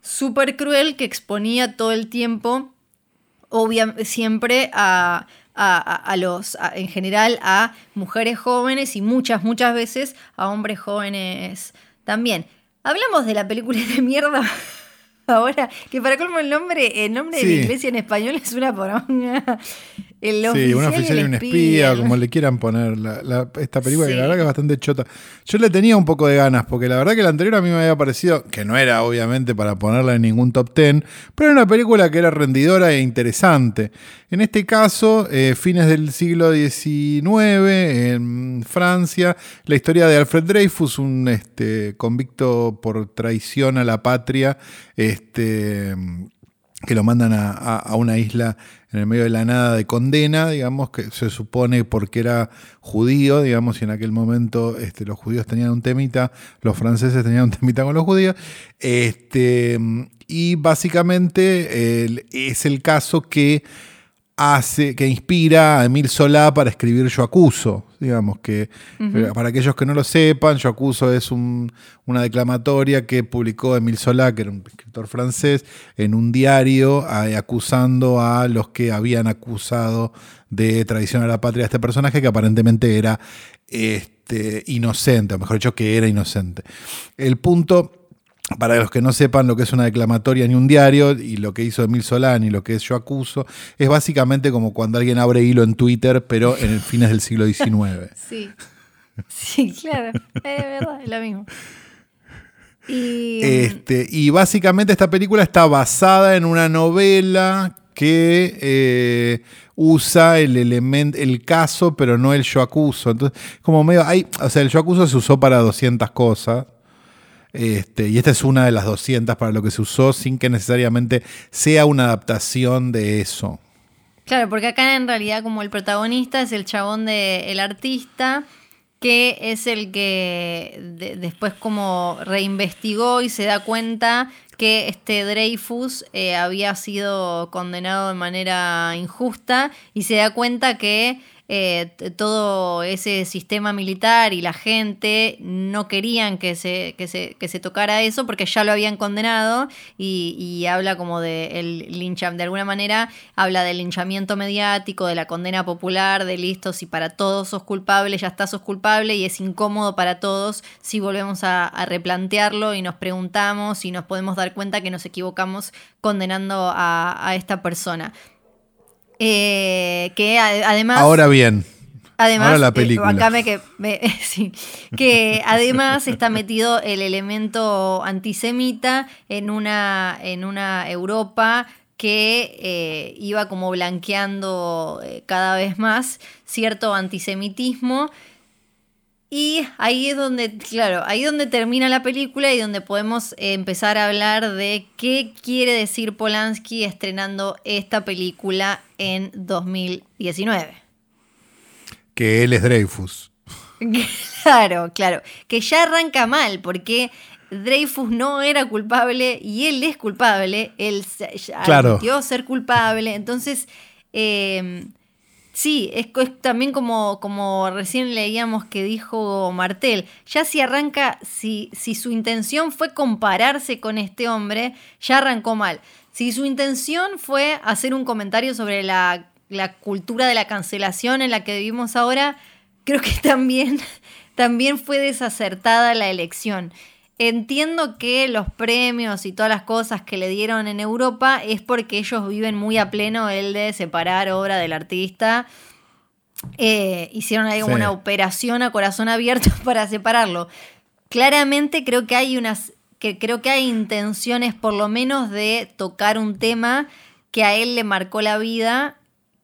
súper cruel que exponía todo el tiempo, obviamente siempre a, los, en general a mujeres jóvenes y muchas, muchas veces a hombres jóvenes también. Hablamos de la película de mierda ahora, que para colmo el nombre, el nombre de la iglesia en español es una poronga sí, un oficial y un espía, como le quieran poner. esta película que la verdad que es bastante chota. Yo le tenía un poco de ganas, porque la verdad que la anterior a mí me había parecido, que no era obviamente para ponerla en ningún top ten, pero era una película que era rendidora e interesante. En este caso, eh, fines del siglo XIX, en Francia, la historia de Alfred Dreyfus, un este, convicto por traición a la patria, este, que lo mandan a una isla en el medio de la nada de condena, digamos, que se supone porque era judío, digamos, y en aquel momento este, los judíos tenían un temita, los franceses tenían un temita con los judíos, este, y básicamente es el caso que hace, que inspira a Emil Solá para escribir Yo Acuso. Digamos que, eh, para aquellos que no lo sepan, Yo Acuso es una declamatoria que publicó Emil Solá, que era un escritor francés, en un diario acusando a los que habían acusado de traición a la patria a este personaje que aparentemente era este, inocente, o mejor dicho, que era inocente. El punto para los que no sepan lo que es una declamatoria ni un diario, y lo que hizo Emil Solán y lo que es Yo Acuso, es básicamente como cuando alguien abre hilo en Twitter, pero en el fines del siglo XIX. Sí. Sí, claro. Es verdad, es lo mismo. Y, Este, y básicamente esta película está basada en una novela que eh, usa el elemento, el caso, pero no el yo acuso. Entonces, como medio, hay, o sea, el yo acuso se usó para 200 cosas. Este, y esta es una de las 200 para lo que se usó sin que necesariamente sea una adaptación de eso. Claro, porque acá en realidad como el protagonista es el chabón de el artista, que es el que de- después como reinvestigó y se da cuenta que este Dreyfus eh, había sido condenado de manera injusta y se da cuenta que eh, todo ese sistema militar y la gente no querían que se, que se, que se tocara eso porque ya lo habían condenado y, y habla como de el lincha, de alguna manera habla del linchamiento mediático, de la condena popular, de listo, si para todos sos culpable, ya estás sos culpable y es incómodo para todos si volvemos a, replantearlo y nos preguntamos y nos podemos dar cuenta que nos equivocamos condenando a esta persona. Eh, que a- además... Ahora bien, Además, Ahora la eh, película. que, me- sí, que además está metido el elemento antisemita en una, en una Europa que eh, iba como blanqueando cada vez más cierto antisemitismo. Y ahí es donde, claro, ahí es donde termina la película y donde podemos empezar a hablar de qué quiere decir Polanski estrenando esta película en 2019. que él es Dreyfus. Claro, claro. Que ya arranca mal, porque Dreyfus no era culpable y él es culpable. Él se- Claro. admitió ser culpable. Entonces, eh, sí, es, también como, como recién leíamos que dijo Martel. Ya si arranca, si, si su intención fue compararse con este hombre, ya arrancó mal. Si su intención fue hacer un comentario sobre la, la cultura de la cancelación en la que vivimos ahora, creo que también, también fue desacertada la elección. Entiendo que los premios y todas las cosas que le dieron en Europa es porque ellos viven muy a pleno el de separar obra del artista. Eh, hicieron ahí Sí. una operación a corazón abierto para separarlo. Claramente creo que hay unas que creo que hay intenciones por lo menos de tocar un tema que a él le marcó la vida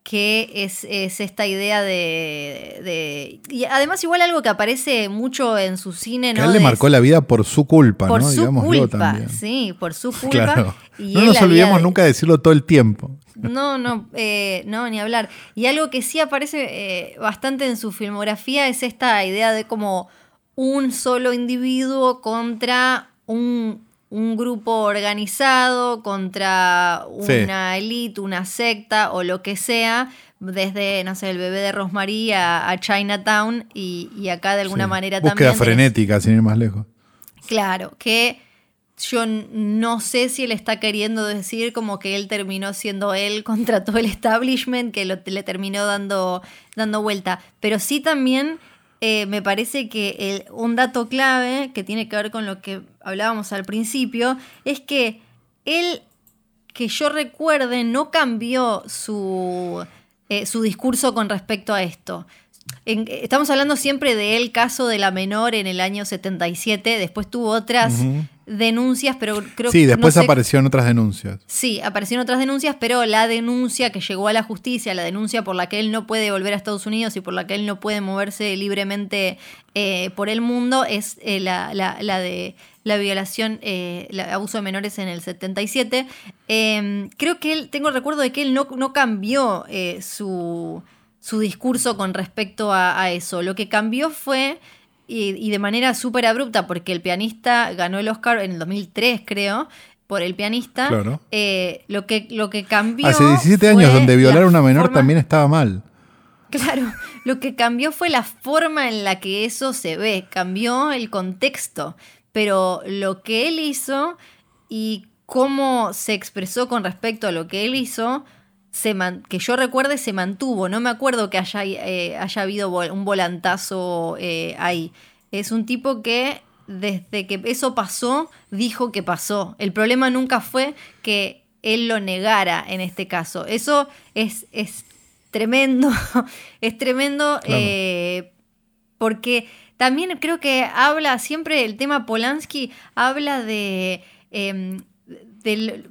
que es, es esta idea de, de- Y además igual algo que aparece mucho en su cine, Que ¿no? a él le marcó la vida por su culpa, por ¿no? su Digámoslo culpa, también. sí, por su culpa. Claro. Y no nos olvidemos de- nunca de decirlo todo el tiempo. No, no, eh, no, ni hablar. Y algo que sí aparece eh, bastante en su filmografía es esta idea de como un solo individuo contra un, un grupo organizado, contra una élite, una secta o lo que sea, desde, no sé, el bebé de Rosemary a, a Chinatown y, y acá de alguna Sí. manera Búsqueda también. tenés- frenética, sin ir más lejos. Claro, que yo no sé si él está queriendo decir como que él terminó siendo él contra todo el establishment, que lo- le terminó dando, dando vuelta. Pero sí también eh, me parece que un dato clave que tiene que ver con lo que hablábamos al principio es que él, que yo recuerde, no cambió su, eh, su discurso con respecto a esto. Estamos hablando siempre del caso de la menor en el año 77, después tuvo otras. Denuncias, pero creo Sí, que... después no sé- aparecieron otras denuncias. Sí, aparecieron otras denuncias, pero la denuncia que llegó a la justicia, la denuncia por la que él no puede volver a Estados Unidos y por la que él no puede moverse libremente eh, por el mundo, es eh, la, la- la de la violación, eh, el abuso de menores en el 77. Eh, creo que él, tengo el recuerdo de que él no, no cambió eh, su, su discurso con respecto a, a eso. Lo que cambió fue y, y de manera súper abrupta, porque el pianista ganó el Oscar en el 2003, creo, por el pianista. Claro. Eh, lo, que, lo que cambió. Hace 17 años, donde violar la a una menor forma- también estaba mal. Claro, lo que cambió fue la forma en la que eso se ve, cambió el contexto, pero lo que él hizo y cómo se expresó con respecto a lo que él hizo, se man- que yo recuerde, se mantuvo. No me acuerdo que haya, eh, haya habido vol- un volantazo eh, ahí. Es un tipo que desde que eso pasó, dijo que pasó. El problema nunca fue que él lo negara en este caso. Eso es, es tremendo, es tremendo eh, porque también creo que habla siempre el tema Polanski, habla de...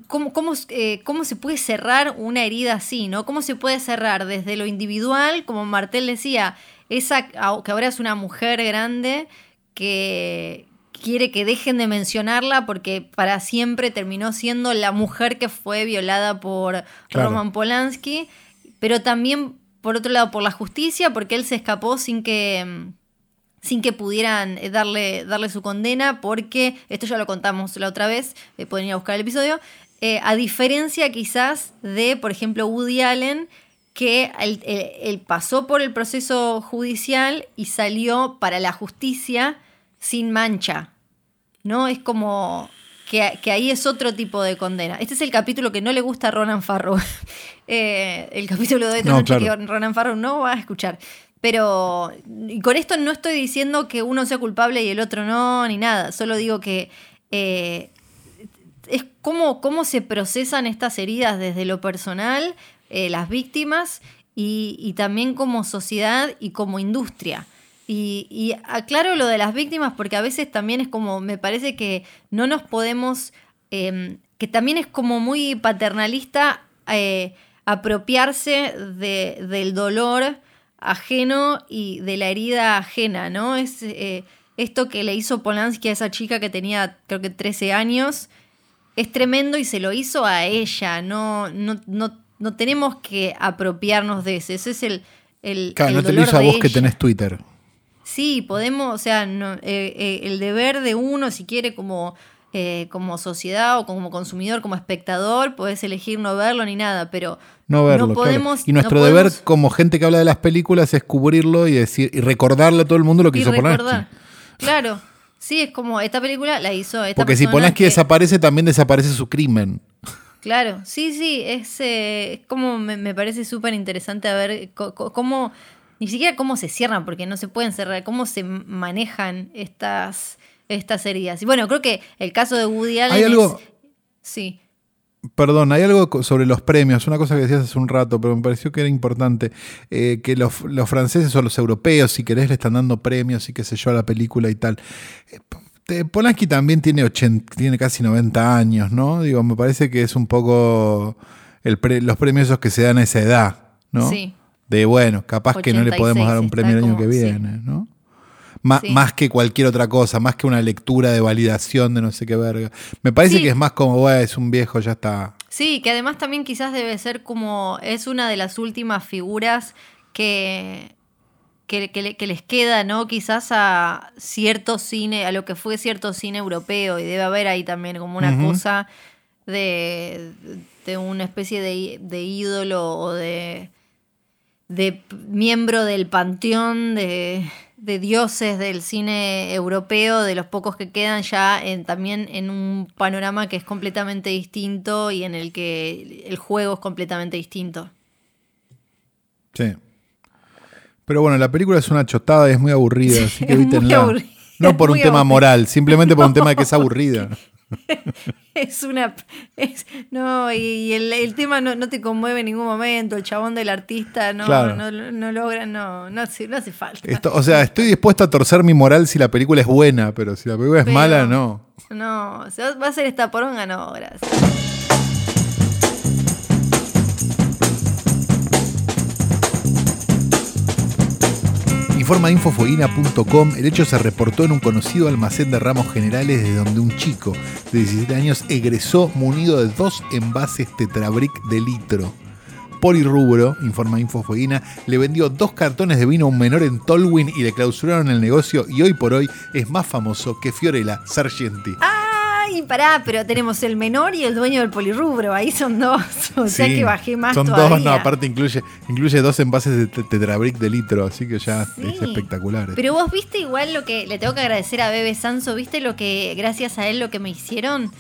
Cómo, cómo, eh, cómo, se puede cerrar una herida así, ¿no? Cómo se puede cerrar desde lo individual, como Martel decía, esa que ahora es una mujer grande que quiere que dejen de mencionarla porque para siempre terminó siendo la mujer que fue violada por Roman Polanski, pero también por otro lado por la justicia porque él se escapó sin que sin que pudieran eh, darle, darle su condena, porque esto ya lo contamos la otra vez, eh, pueden ir a buscar el episodio, eh, a diferencia quizás de, por ejemplo, Woody Allen, que él, pasó por el proceso judicial y salió para la justicia sin mancha. ¿No? Es como que, ahí es otro tipo de condena. Este es el capítulo que no le gusta a Ronan Farrow. el capítulo de noche que Ronan Farrow no va a escuchar. Pero y con esto no estoy diciendo que uno sea culpable y el otro no, ni nada. Solo digo que eh, es cómo, cómo se procesan estas heridas desde lo personal, eh, las víctimas, y, también como sociedad y como industria. Y, aclaro lo de las víctimas porque a veces también es como, me parece que no nos podemos, em, que también es como muy paternalista eh, apropiarse del dolor ajeno y de la herida ajena, ¿no? Es eh, esto que le hizo Polanski a esa chica que tenía creo que 13 años, es tremendo y se lo hizo a ella, no, no, no, tenemos que apropiarnos de ese, ese es el... el claro, no te lo hizo a vos que tenés Twitter. Sí, podemos, o sea, no, eh, eh, el deber de uno, si quiere, como eh, como sociedad o como consumidor, como espectador, puedes elegir no verlo ni nada, pero no, verlo, podemos... Y nuestro deber como gente que habla de las películas es cubrirlo y decir y recordarle a todo el mundo lo que hizo Polanski. Claro. Sí, es como esta película la hizo esta Porque si Polanski desaparece, también desaparece su crimen. Claro, sí, sí, es, eh, como me, parece súper interesante a ver cómo, ni siquiera cómo se cierran, porque no se pueden cerrar, cómo se manejan estas, estas heridas. Y bueno, creo que el caso de Woody Allen ¿Hay algo? Sí. Perdón, hay algo sobre los premios, una cosa que decías hace un rato, pero me pareció que era importante, eh, que los, franceses o los europeos, si querés, le están dando premios y qué sé yo a la película y tal. Eh, Polanski también tiene, tiene casi 90 años, ¿no? Digo, me parece que es un poco los premios esos que se dan a esa edad, ¿no? Sí. De bueno, capaz que no le podemos dar un premio el año que viene, ¿no? Más, que cualquier otra cosa, más que una lectura de validación de no sé qué verga. Me parece que es más como, bueno, es un viejo, ya está. Sí, que además también quizás debe ser como, es una de las últimas figuras que, que, les queda, ¿no? Quizás a cierto cine, a lo que fue cierto cine europeo, y debe haber ahí también como una cosa de, de una especie de, de ídolo o de, de miembro del panteón de de dioses del cine europeo, de los pocos que quedan ya en, también en un panorama que es completamente distinto y en el que el juego es completamente distinto. Sí. Pero bueno, la película es una chotada y es muy aburrida, así que evítenla. No por un tema moral, simplemente por un tema de que es aburrida. es una. no, y, el, tema no, te conmueve en ningún momento. El chabón del artista no, no, logra, no, no, hace, no hace falta. o sea, estoy dispuesto a torcer mi moral si la película es buena, pero si la película es mala, no. No, va a ser esta poronga, no, gracias. Informa infofueguina.com, el hecho se reportó en un conocido almacén de ramos generales de donde un chico de 17 años egresó munido de dos envases tetrabric de litro. Polirrubro, informa Infofueguina, le vendió dos cartones de vino a un menor en Tolwyn y le clausuraron el negocio y hoy por hoy es más famoso que Fiorella Sargenti. ¡Ah! Ay, pará, pero tenemos el menor y el dueño del polirrubro. Ahí son dos. O sea que bajé más Son dos, no, aparte incluye, incluye dos envases de tetrabric de litro, así que ya es espectacular. Pero vos viste igual lo que le tengo que agradecer a Bebe Sanso, ¿viste lo que, gracias a él, lo que me hicieron?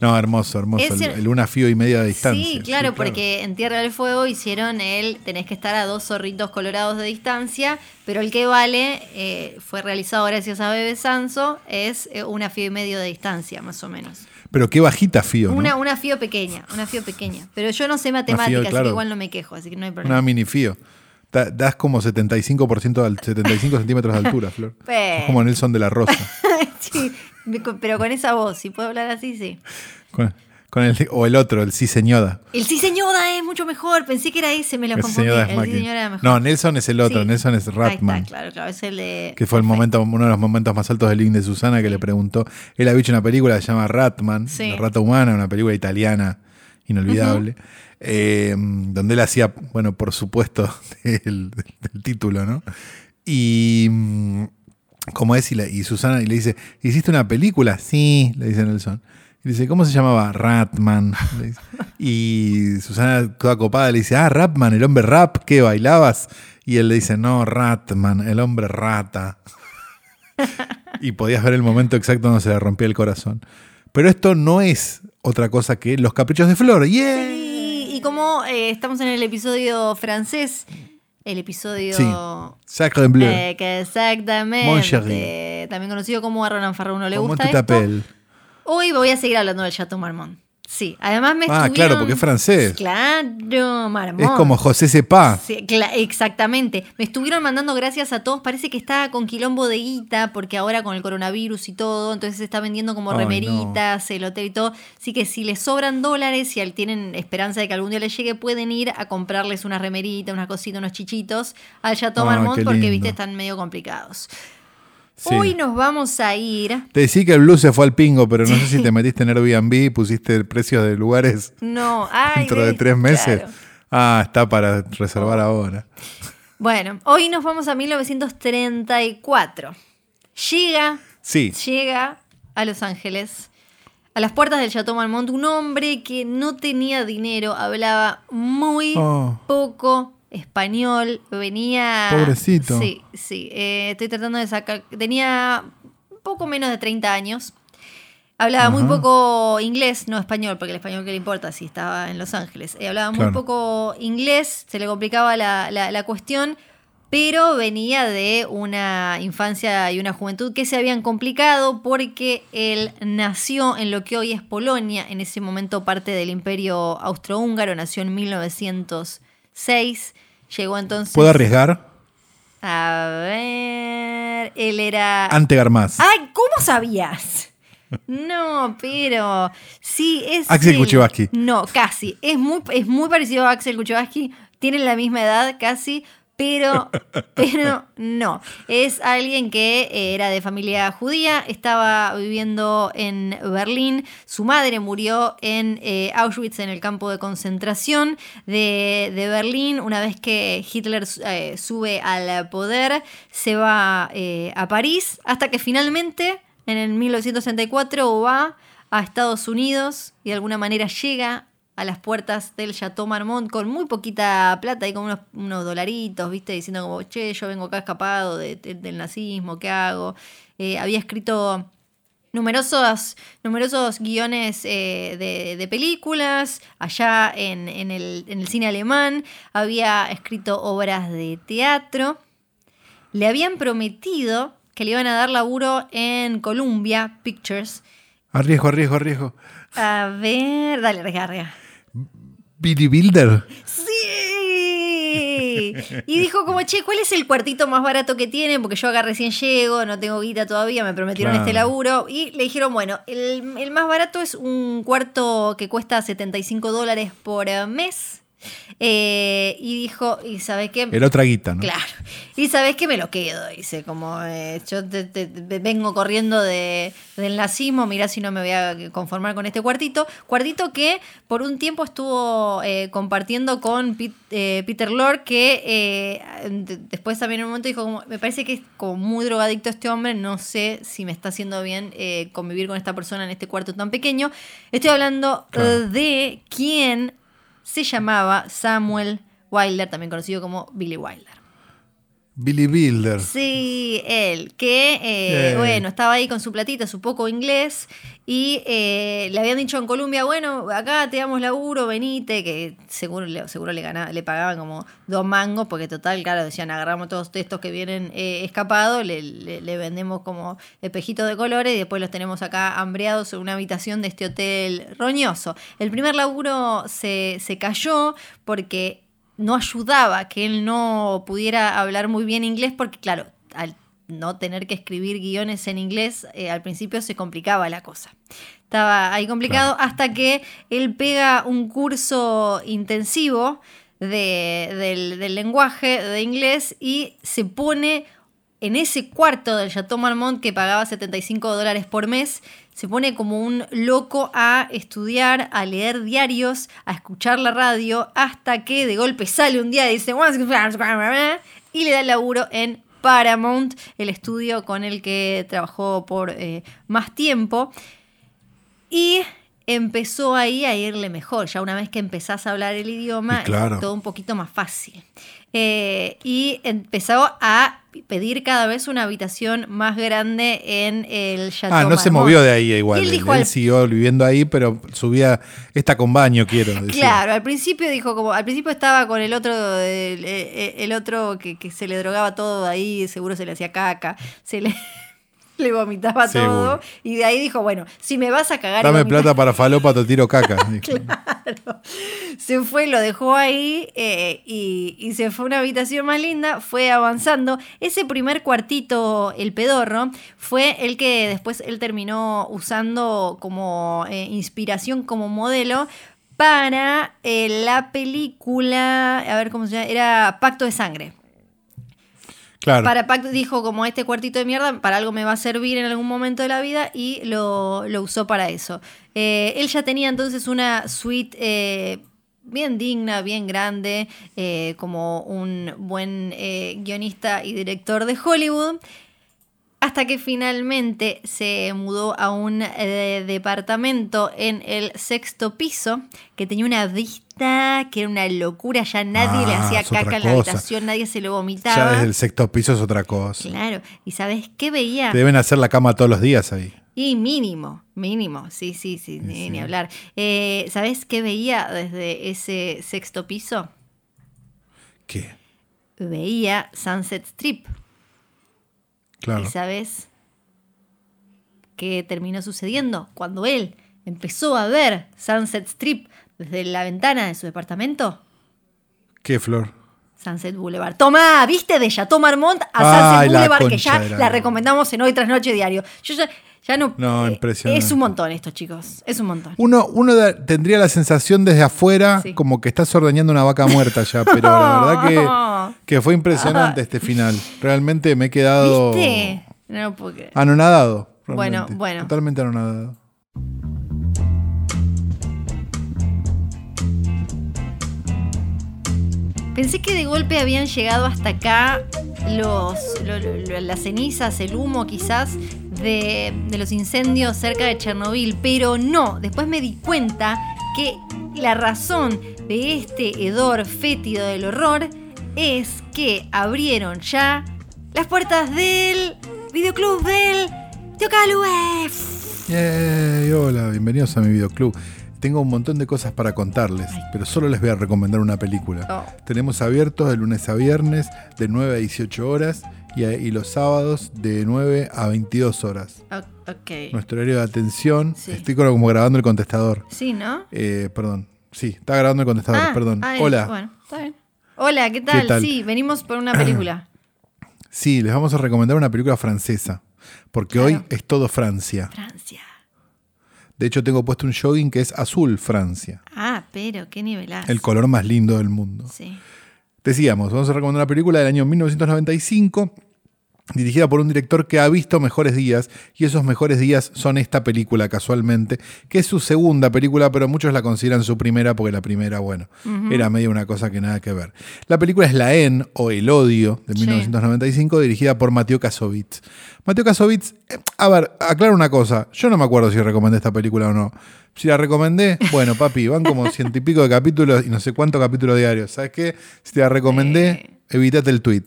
No, hermoso, hermoso. Es el, una fío y media de distancia. Sí, claro, porque en Tierra del Fuego hicieron el tenés que estar a dos zorritos colorados de distancia, pero el que vale eh, fue realizado gracias a Bebe Sanso, es eh, una fío y medio de distancia, más o menos. Pero qué bajita fío, ¿no? Una, una fío pequeña, una fío pequeña. Pero yo no sé matemáticas, así claro. que igual no me quejo, así que no hay problema. Una mini fío. Da- das como 75%, de al- 75 centímetros de altura, Flor. Es como Nelson de la Rosa. Sí, pero con esa voz, si puedo hablar así, sí. Con, con el, o el otro, el sí señoda. El sí señora es mucho mejor, pensé que era ese, me lo El confundí. señoda es El sí señora era mejor. No, Nelson es el otro, Sí. Nelson es Ahí Ratman. está, claro, claro, es el de... Que fue el momento, uno de los momentos más altos del link de Susana que le preguntó. Él había hecho una película que se llama Ratman. La Rata Humana, una película italiana inolvidable. eh, donde él hacía, bueno, por supuesto, el, el título, ¿no? Y mm, como es, y, la- y Susana y le dice, ¿hiciste una película? Sí, le dice Nelson. Y dice, ¿cómo se llamaba? Ratman. Y Susana, toda copada, le dice, ah, Ratman, el hombre rap, ¿qué bailabas? Y él le dice, no, Ratman, el hombre rata. y podías ver el momento exacto donde se le rompía el corazón. Pero esto no es otra cosa que los caprichos de Flor. ¡Yeah! Sí, y como eh, estamos en el episodio francés, el episodio... Sí. Sacre bleu. eh, que exactamente. Mon chéri. También conocido como a Ronan Farrow no le Comment gusta esto. Hoy voy a seguir hablando del Chateau Marmont. Sí, además me Ah, estuvieron- claro, porque es francés. Claro, Marmont. Es como José Sepa. Sí, exactamente. Me estuvieron mandando gracias a todos. Parece que está con quilombo de guita, porque ahora con el coronavirus y todo, entonces se está vendiendo como Ay, remeritas, el hotel y todo. Así que si les sobran dólares, si al- tienen esperanza de que algún día les llegue, pueden ir a comprarles una remerita, unas cositas, unos chichitos al Chateau Ah, Marmont, porque viste, están medio complicados. Sí. Hoy nos vamos a ir. Te decí que el blues se fue al pingo, pero no sé si te metiste en Airbnb, pusiste precios de lugares No, ay, dentro de tres meses. claro. Ah, está para reservar ahora. Bueno, hoy nos vamos a 1934. Llega Sí. llega a Los Ángeles, a las puertas del Chateau Marmont, un hombre que no tenía dinero, hablaba muy Oh. poco español, venía... Pobrecito. Sí, sí, eh, estoy tratando de sacar... Tenía un poco menos de 30 años. Hablaba muy poco inglés, no español, porque el español que le importa si estaba en Los Ángeles. Eh, hablaba muy poco inglés, se le complicaba la, la- la cuestión, pero venía de una infancia y una juventud que se habían complicado porque él nació en lo que hoy es Polonia, en ese momento parte del imperio austrohúngaro, nació en 1906, llegó entonces... ¿Puedo arriesgar? A ver, él era... Ante Garmaz. ¡Ay! ¿Cómo sabías? No, pero sí es. Axel él. Kuchevaski. No, casi. Es muy, es muy parecido a Axel Kuchevaski. Tienen la misma edad casi, pero, pero no. Es alguien que eh, era de familia judía, estaba viviendo en Berlín. Su madre murió en eh, Auschwitz, en el campo de concentración de, de Berlín. Una vez que Hitler eh, sube al poder, se va eh, a París, hasta que finalmente, en el 1964, va a Estados Unidos y de alguna manera llega a las puertas del Chateau Marmont con muy poquita plata y con unos, unos dolaritos, ¿viste? Diciendo como, che, yo vengo acá escapado de- de- del nazismo, ¿qué hago? Eh, había escrito numerosos, numerosos guiones eh, de, de películas, allá en, en el, en el cine alemán, había escrito obras de teatro, le habían prometido que le iban a dar laburo en Columbia Pictures. Arriesgo, arriesgo, arriesgo. A ver, dale, arriesga, arriesga. Builder. ¡Sí! Y dijo como, che, ¿cuál es el cuartito más barato que tienen? Porque yo acá recién llego, no tengo guita todavía, me prometieron Claro. este laburo. Y le dijeron, bueno, el, el más barato es un cuarto que cuesta 75 dólares por mes. Eh, y dijo, ¿y sabes qué? El otra guita, ¿no? Claro. Y sabes que me lo quedo, dice, como eh, yo te- te- te- vengo corriendo de, del nazismo, mirá si no me voy a conformar con este cuartito. Cuartito que por un tiempo estuvo eh, compartiendo con Pit- Peter Lorre, que de- después también en un momento dijo, como, me parece que es como muy drogadicto este hombre, no sé si me está haciendo bien convivir con esta persona en este cuarto tan pequeño. Estoy hablando Claro. de quién se llamaba Samuel Wilder, también conocido como Billy Wilder. Billy Builder. Sí, él, que, eh, bueno, estaba ahí con su platita, su poco inglés, y eh, le habían dicho en Colombia, bueno, acá te damos laburo, venite, que seguro, le- seguro le, ganaba, le pagaban como dos mangos, porque total, claro, decían, agarramos todos estos que vienen eh, escapados, le, le- le vendemos como espejitos de colores y después los tenemos acá hambreados en una habitación de este hotel roñoso. El primer laburo se, se cayó porque no ayudaba que él no pudiera hablar muy bien inglés porque, claro, al no tener que escribir guiones en inglés, eh, al principio se complicaba la cosa. Estaba ahí complicado hasta que él pega un curso intensivo de- del, del lenguaje de inglés y se pone en ese cuarto del Chateau Marmont que pagaba 75 dólares por mes, se pone como un loco a estudiar, a leer diarios, a escuchar la radio, hasta que de golpe sale un día y dice y le da el laburo en Paramount, el estudio con el que trabajó por eh, más tiempo. Y empezó ahí a irle mejor. Ya una vez que empezás a hablar el idioma, claro. es todo un poquito más fácil. Eh, y empezó a pedir cada vez una habitación más grande en el Chateau Ah, no se movió de ahí igual. Él Él, dijo él al- siguió viviendo ahí, pero subía esta con baño, quiero decir. Claro, al principio dijo como, al principio estaba con el otro, el, el- el otro que, que se le drogaba todo ahí, seguro se le hacía caca, se le, le vomitaba Seguro. todo, y de ahí dijo, bueno, si me vas a cagar Dame plata para falopa, te tiro caca. dijo. se fue, lo dejó ahí eh, y, y se fue a una habitación más linda, fue avanzando. Ese primer cuartito, el pedorro, fue el que después él terminó usando como eh, inspiración, como modelo para eh, la película, a ver cómo se llama, era Pacto de Sangre. Para Pacto dijo como este cuartito de mierda, para algo me va a servir en algún momento de la vida y lo, lo usó para eso. Eh, él ya tenía entonces una suite eh, bien digna, bien grande, eh, como un buen guionista y director de Hollywood. Hasta que finalmente se mudó a un departamento en el sexto piso que tenía una vista que era una locura. Ya nadie le Ah, hacía caca en la cosa. habitación, nadie se lo vomitaba. Ya desde el sexto piso es otra cosa. Claro, y ¿sabes qué veía? Te deben hacer la cama todos los días ahí. Y mínimo, mínimo, sí, sí, sí, ni, sí. ni hablar. Eh, ¿Sabes qué veía desde ese sexto piso? ¿Qué? Veía Sunset Strip. Claro. ¿Y sabes qué terminó sucediendo? Cuando él empezó a ver Sunset Strip desde la ventana de su departamento. ¿Qué, Flor? Sunset Boulevard. Tomá, ¿viste? De Chateau Marmont a Sunset Boulevard, que ya la recomendamos en Hoy Tras Noche Diario. Yo ya, ya no... No, eh, impresionante. Es un montón esto, chicos. Es un montón. Uno, uno da- tendría la sensación desde afuera Sí. como que estás ordeñando una vaca muerta ya, pero la verdad que, que fue impresionante este final. Realmente me he quedado ¿Viste? No creer. anonadado. Bueno, realmente. bueno. Totalmente anonadado. Pensé que de golpe habían llegado hasta acá los, lo- lo- lo- las cenizas, el humo quizás de, de los incendios cerca de Chernobyl, pero no. Después me di cuenta que la razón de este hedor fétido del horror es que abrieron ya las puertas del videoclub del Tío Calue. Yay, hola, bienvenidos a mi videoclub. Tengo un montón de cosas para contarles, pero solo les voy a recomendar una película. Oh. Tenemos abiertos de lunes a viernes de 9 a 18 horas y, a- y los sábados de 9 a 22 horas. O- ok. Nuestro horario de atención. Sí. Estoy como grabando el contestador. Sí, ¿no? Eh, perdón. Sí, está grabando el contestador, Ah, perdón. ah, Hola. Bueno, está bien. Hola, ¿qué tal? tal? Sí, venimos por una película. Sí, les vamos a recomendar una película francesa. Porque Claro. hoy es todo Francia. Francia. De hecho, tengo puesto un jogging que es azul Francia. Ah, pero qué nivelazo. El color más lindo del mundo. Sí. Decíamos, vamos a recomendar una película del año 1995, dirigida por un director que ha visto mejores días, y esos mejores días son esta película casualmente, que es su segunda película, pero muchos la consideran su primera porque la primera, bueno, era medio una cosa que nada que ver. La película es La En o El Odio de Sí. 1995, dirigida por Mateo Kasovitz. Mateo Kasovitz, eh, a ver, aclaro una cosa, yo no me acuerdo si recomendé esta película o no. Si la recomendé, bueno, papi, van como ciento y pico de capítulos y no sé cuántos capítulos diarios. ¿Sabes qué? Si te la recomendé, evitate el tweet.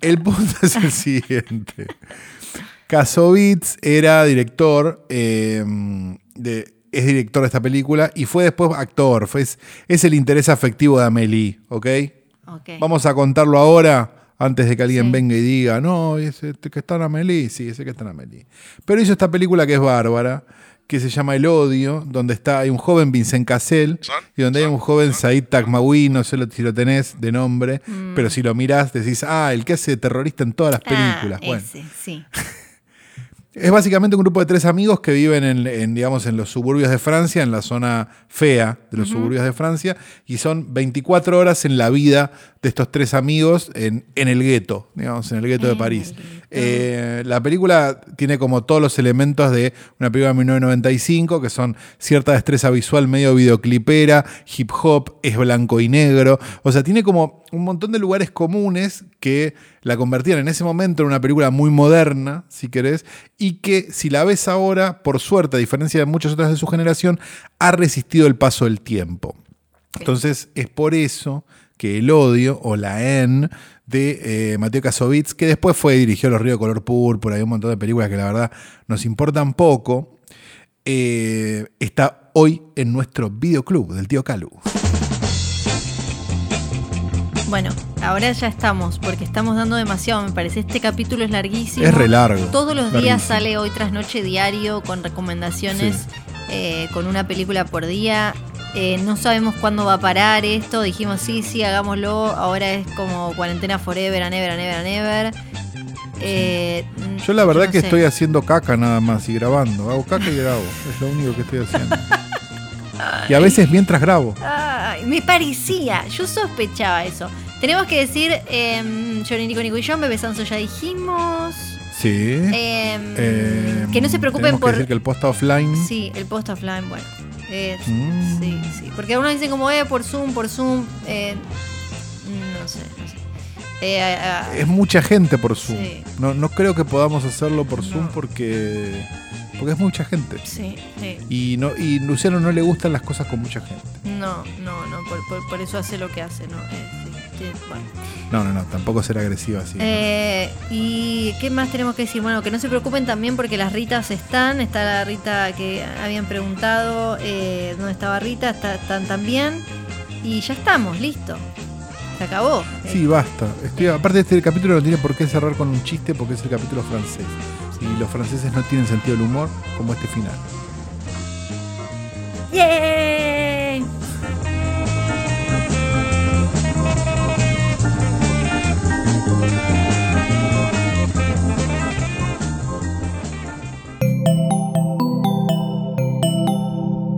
El punto es el siguiente. Kasovitz era director, eh, de, es director de esta película y fue después actor. Fue, es, es el interés afectivo de Amélie, ¿ok? Ok. Vamos a contarlo ahora, antes de que alguien Sí. venga y diga, no, ese que está en Amélie, sí, ese que está en Amélie. Pero hizo esta película que es bárbara, que se llama El Odio, donde está, hay un joven Vincent Cassel y donde hay un joven Said Takmawi, no sé lo- si lo tenés de nombre, pero si lo mirás decís, ah, el que hace de terrorista en todas las películas. Ah, bueno, ese, sí. es básicamente un grupo de tres amigos que viven en, en, digamos, en los suburbios de Francia, en la zona fea de los suburbios de Francia, y son 24 horas en la vida de estos tres amigos en, en el gueto, digamos, en el gueto de París. Eh, la película tiene como todos los elementos de una película de 1995, que son cierta destreza visual medio videoclipera, hip hop, es blanco y negro. O sea, tiene como un montón de lugares comunes que la convertían en ese momento en una película muy moderna, si querés, y que si la ves ahora, por suerte, a diferencia de muchas otras de su generación, ha resistido el paso del tiempo. Entonces es por eso que el odio o la N de eh, Mateo Kasovitz, que después fue dirigió Los Ríos de Color Púrpura y un montón de películas que la verdad nos importan poco, eh, está hoy en nuestro videoclub del tío Calu. Bueno, ahora ya estamos, porque estamos dando demasiado, me parece. Este capítulo es larguísimo. Es re largo, Todos los días sale hoy tras noche diario con recomendaciones, Sí. eh, con una película por día. Eh, no sabemos cuándo va a parar esto. Dijimos, sí, sí, hagámoslo. Ahora es como cuarentena forever, and ever, and ever, and ever. Eh, Yo la verdad no que sé. estoy haciendo caca nada más y grabando. Hago caca y grabo. Es lo único que estoy haciendo. Y a veces mientras grabo. Ay, me parecía, yo sospechaba eso. Tenemos que decir, eh, Johnny, Nico, Nico y yo, Bebé Sanso ya dijimos. Sí. Eh, Eh, que no se preocupen tenemos que por... decir que el post offline. Sí, el post offline, bueno. Mm. Sí, sí. Porque algunos dicen como, eh, por Zoom, por Zoom. eh, no sé, no sé. Eh, Es mucha gente por Zoom. Sí. No, no creo que podamos hacerlo por Zoom No. porque, porque es mucha gente. sí, sí. Y, no, y Luciano no le gustan las cosas con mucha gente. No, no, no. Por, por- por eso hace lo que hace, ¿no? Eh, sí, bueno. No, no, no, tampoco ser agresivo así. ¿no? Eh, ¿Y qué más tenemos que decir? Bueno, que no se preocupen también porque las Ritas están. Está la Rita que habían preguntado eh, dónde estaba Rita. Está- están también. Y ya estamos, listo. Se acabó. Sí, basta. Estoy, aparte este capítulo no tiene por qué cerrar con un chiste porque es el capítulo francés. Y los franceses no tienen sentido del humor como este final. ¡Yay!